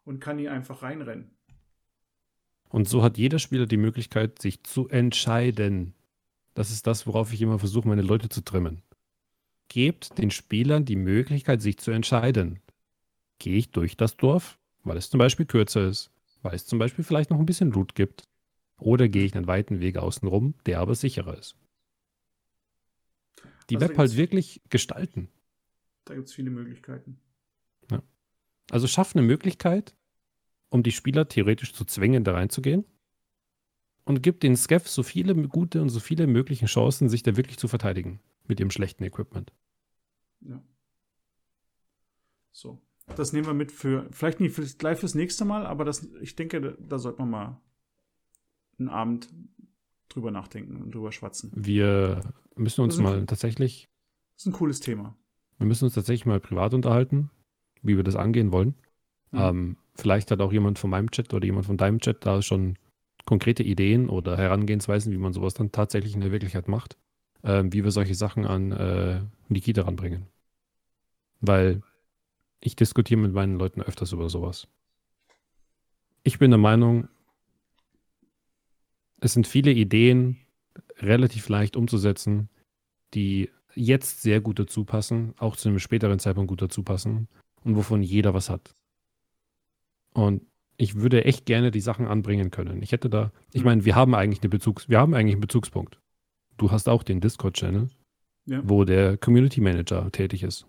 Und kann hier einfach reinrennen. Und so hat jeder Spieler die Möglichkeit, sich zu entscheiden. Das ist das, worauf ich immer versuche, meine Leute zu trimmen. Gebt den Spielern die Möglichkeit, sich zu entscheiden. Gehe ich durch das Dorf, weil es zum Beispiel kürzer ist, weil es zum Beispiel vielleicht noch ein bisschen Loot gibt, oder gehe ich einen weiten Weg außenrum, der aber sicherer ist. Die Also Web halt wirklich gestalten. Da gibt es viele Möglichkeiten. Also schaff eine Möglichkeit, um die Spieler theoretisch zu zwingen, da reinzugehen. Und gib den Scav so viele gute und so viele mögliche Chancen, sich da wirklich zu verteidigen mit ihrem schlechten Equipment. Ja. So. Das nehmen wir mit für, vielleicht nicht für, gleich fürs nächste Mal, aber das, ich denke, da, sollte man mal einen Abend drüber nachdenken und drüber schwatzen. Wir müssen uns ist mal ein- tatsächlich, Das ist ein cooles Thema. wir müssen uns tatsächlich mal privat unterhalten, wie wir das angehen wollen. Mhm. Ähm, vielleicht hat auch jemand von meinem Chat oder jemand von deinem Chat da schon konkrete Ideen oder Herangehensweisen, wie man sowas dann tatsächlich in der Wirklichkeit macht, ähm, wie wir solche Sachen an äh, Nikita ranbringen. Weil ich diskutiere mit meinen Leuten öfters über sowas. Ich bin der Meinung, es sind viele Ideen relativ leicht umzusetzen, die jetzt sehr gut dazu passen, auch zu einem späteren Zeitpunkt gut dazu passen und wovon jeder was hat. Und ich würde echt gerne die Sachen anbringen können. Ich hätte da, ich Mhm. meine, wir haben eigentlich eine Bezugs, wir haben eigentlich einen Bezugspunkt. Du hast auch den Discord-Channel, Ja. wo der Community Manager tätig ist.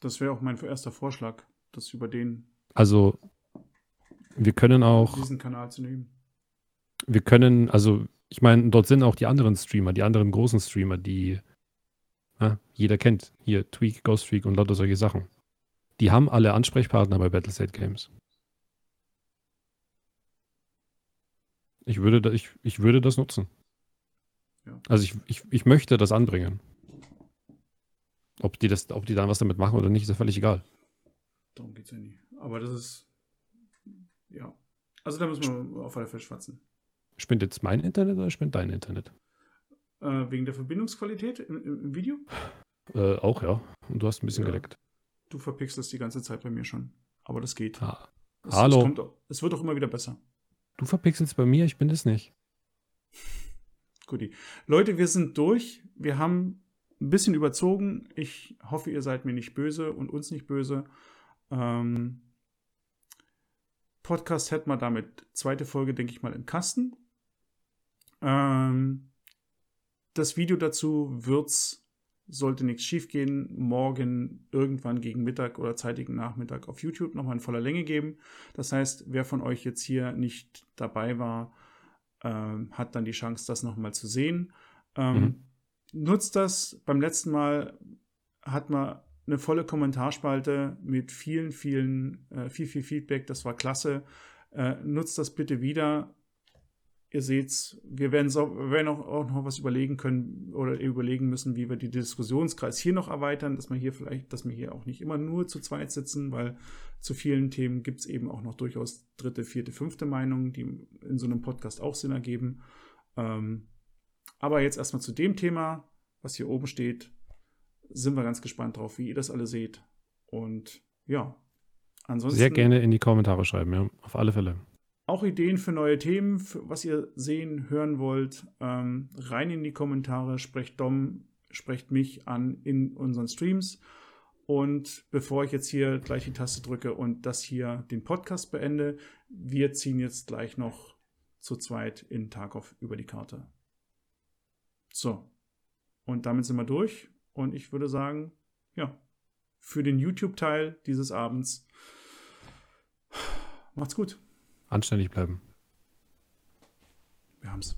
Das wäre auch mein erster Vorschlag, das über den, Also wir können auch, diesen Kanal zu nehmen. wir können, also ich meine, dort sind auch die anderen Streamer, die anderen großen Streamer, die Ja, jeder kennt hier Tweak, Ghost Freak und lauter solche Sachen. Die haben alle Ansprechpartner bei Battleset Games. Ich würde, ich, ich würde das nutzen. Ja. Also ich, ich, ich möchte das anbringen. Ob die, das, ob die dann was damit machen oder nicht, ist ja völlig egal. Darum geht es ja nie. Aber das ist. Ja. Also da müssen wir auf alle Fälle schwatzen. Spinnt jetzt mein Internet oder spinnt dein Internet? Äh, wegen der Verbindungsqualität im, im Video? Äh, auch, ja. Und du hast ein bisschen ja. geleckt. Du verpixelst die ganze Zeit bei mir schon. Aber das geht. Ah. Es, Hallo. Es, kommt, es, wird auch immer wieder besser. Du verpixelst bei mir, ich bin es nicht. Guti. Leute, wir sind durch. Wir haben ein bisschen überzogen. Ich hoffe, ihr seid mir nicht böse und uns nicht böse. Ähm, Podcast hätten wir damit zweite Folge, denke ich mal, im Kasten. Ähm, das Video dazu wird's, sollte nichts schiefgehen, morgen irgendwann gegen Mittag oder zeitigen Nachmittag auf YouTube nochmal in voller Länge geben. Das heißt, wer von euch jetzt hier nicht dabei war, ähm, hat dann die Chance, das nochmal zu sehen. Ähm, mhm. Nutzt das. Beim letzten Mal hat man eine volle Kommentarspalte mit vielen, vielen, äh, viel, viel Feedback. Das war klasse. Äh, nutzt das bitte wieder. Ihr seht's, wir werden, so, werden auch, auch, noch was überlegen können oder überlegen müssen, wie wir die Diskussionskreis hier noch erweitern, dass wir hier vielleicht, dass wir hier auch nicht immer nur zu zweit sitzen, weil zu vielen Themen gibt es eben auch noch durchaus dritte, vierte, fünfte Meinungen, die in so einem Podcast auch Sinn ergeben. Ähm, aber jetzt erstmal zu dem Thema, was hier oben steht sind wir ganz gespannt drauf, wie ihr das alle seht. Und ja, ansonsten. Sehr gerne in die Kommentare schreiben, ja, auf alle Fälle. Auch Ideen für neue Themen, für was ihr sehen, hören wollt, ähm, rein in die Kommentare, sprecht Dom, sprecht mich an in unseren Streams. Und bevor ich jetzt hier gleich die Taste drücke und das hier den Podcast beende, wir ziehen jetzt gleich noch zu zweit in Tarkov über die Karte. So. Und damit sind wir durch. Und ich würde sagen, ja, für den YouTube-Teil dieses Abends, macht's gut. Anständig bleiben. Wir haben's.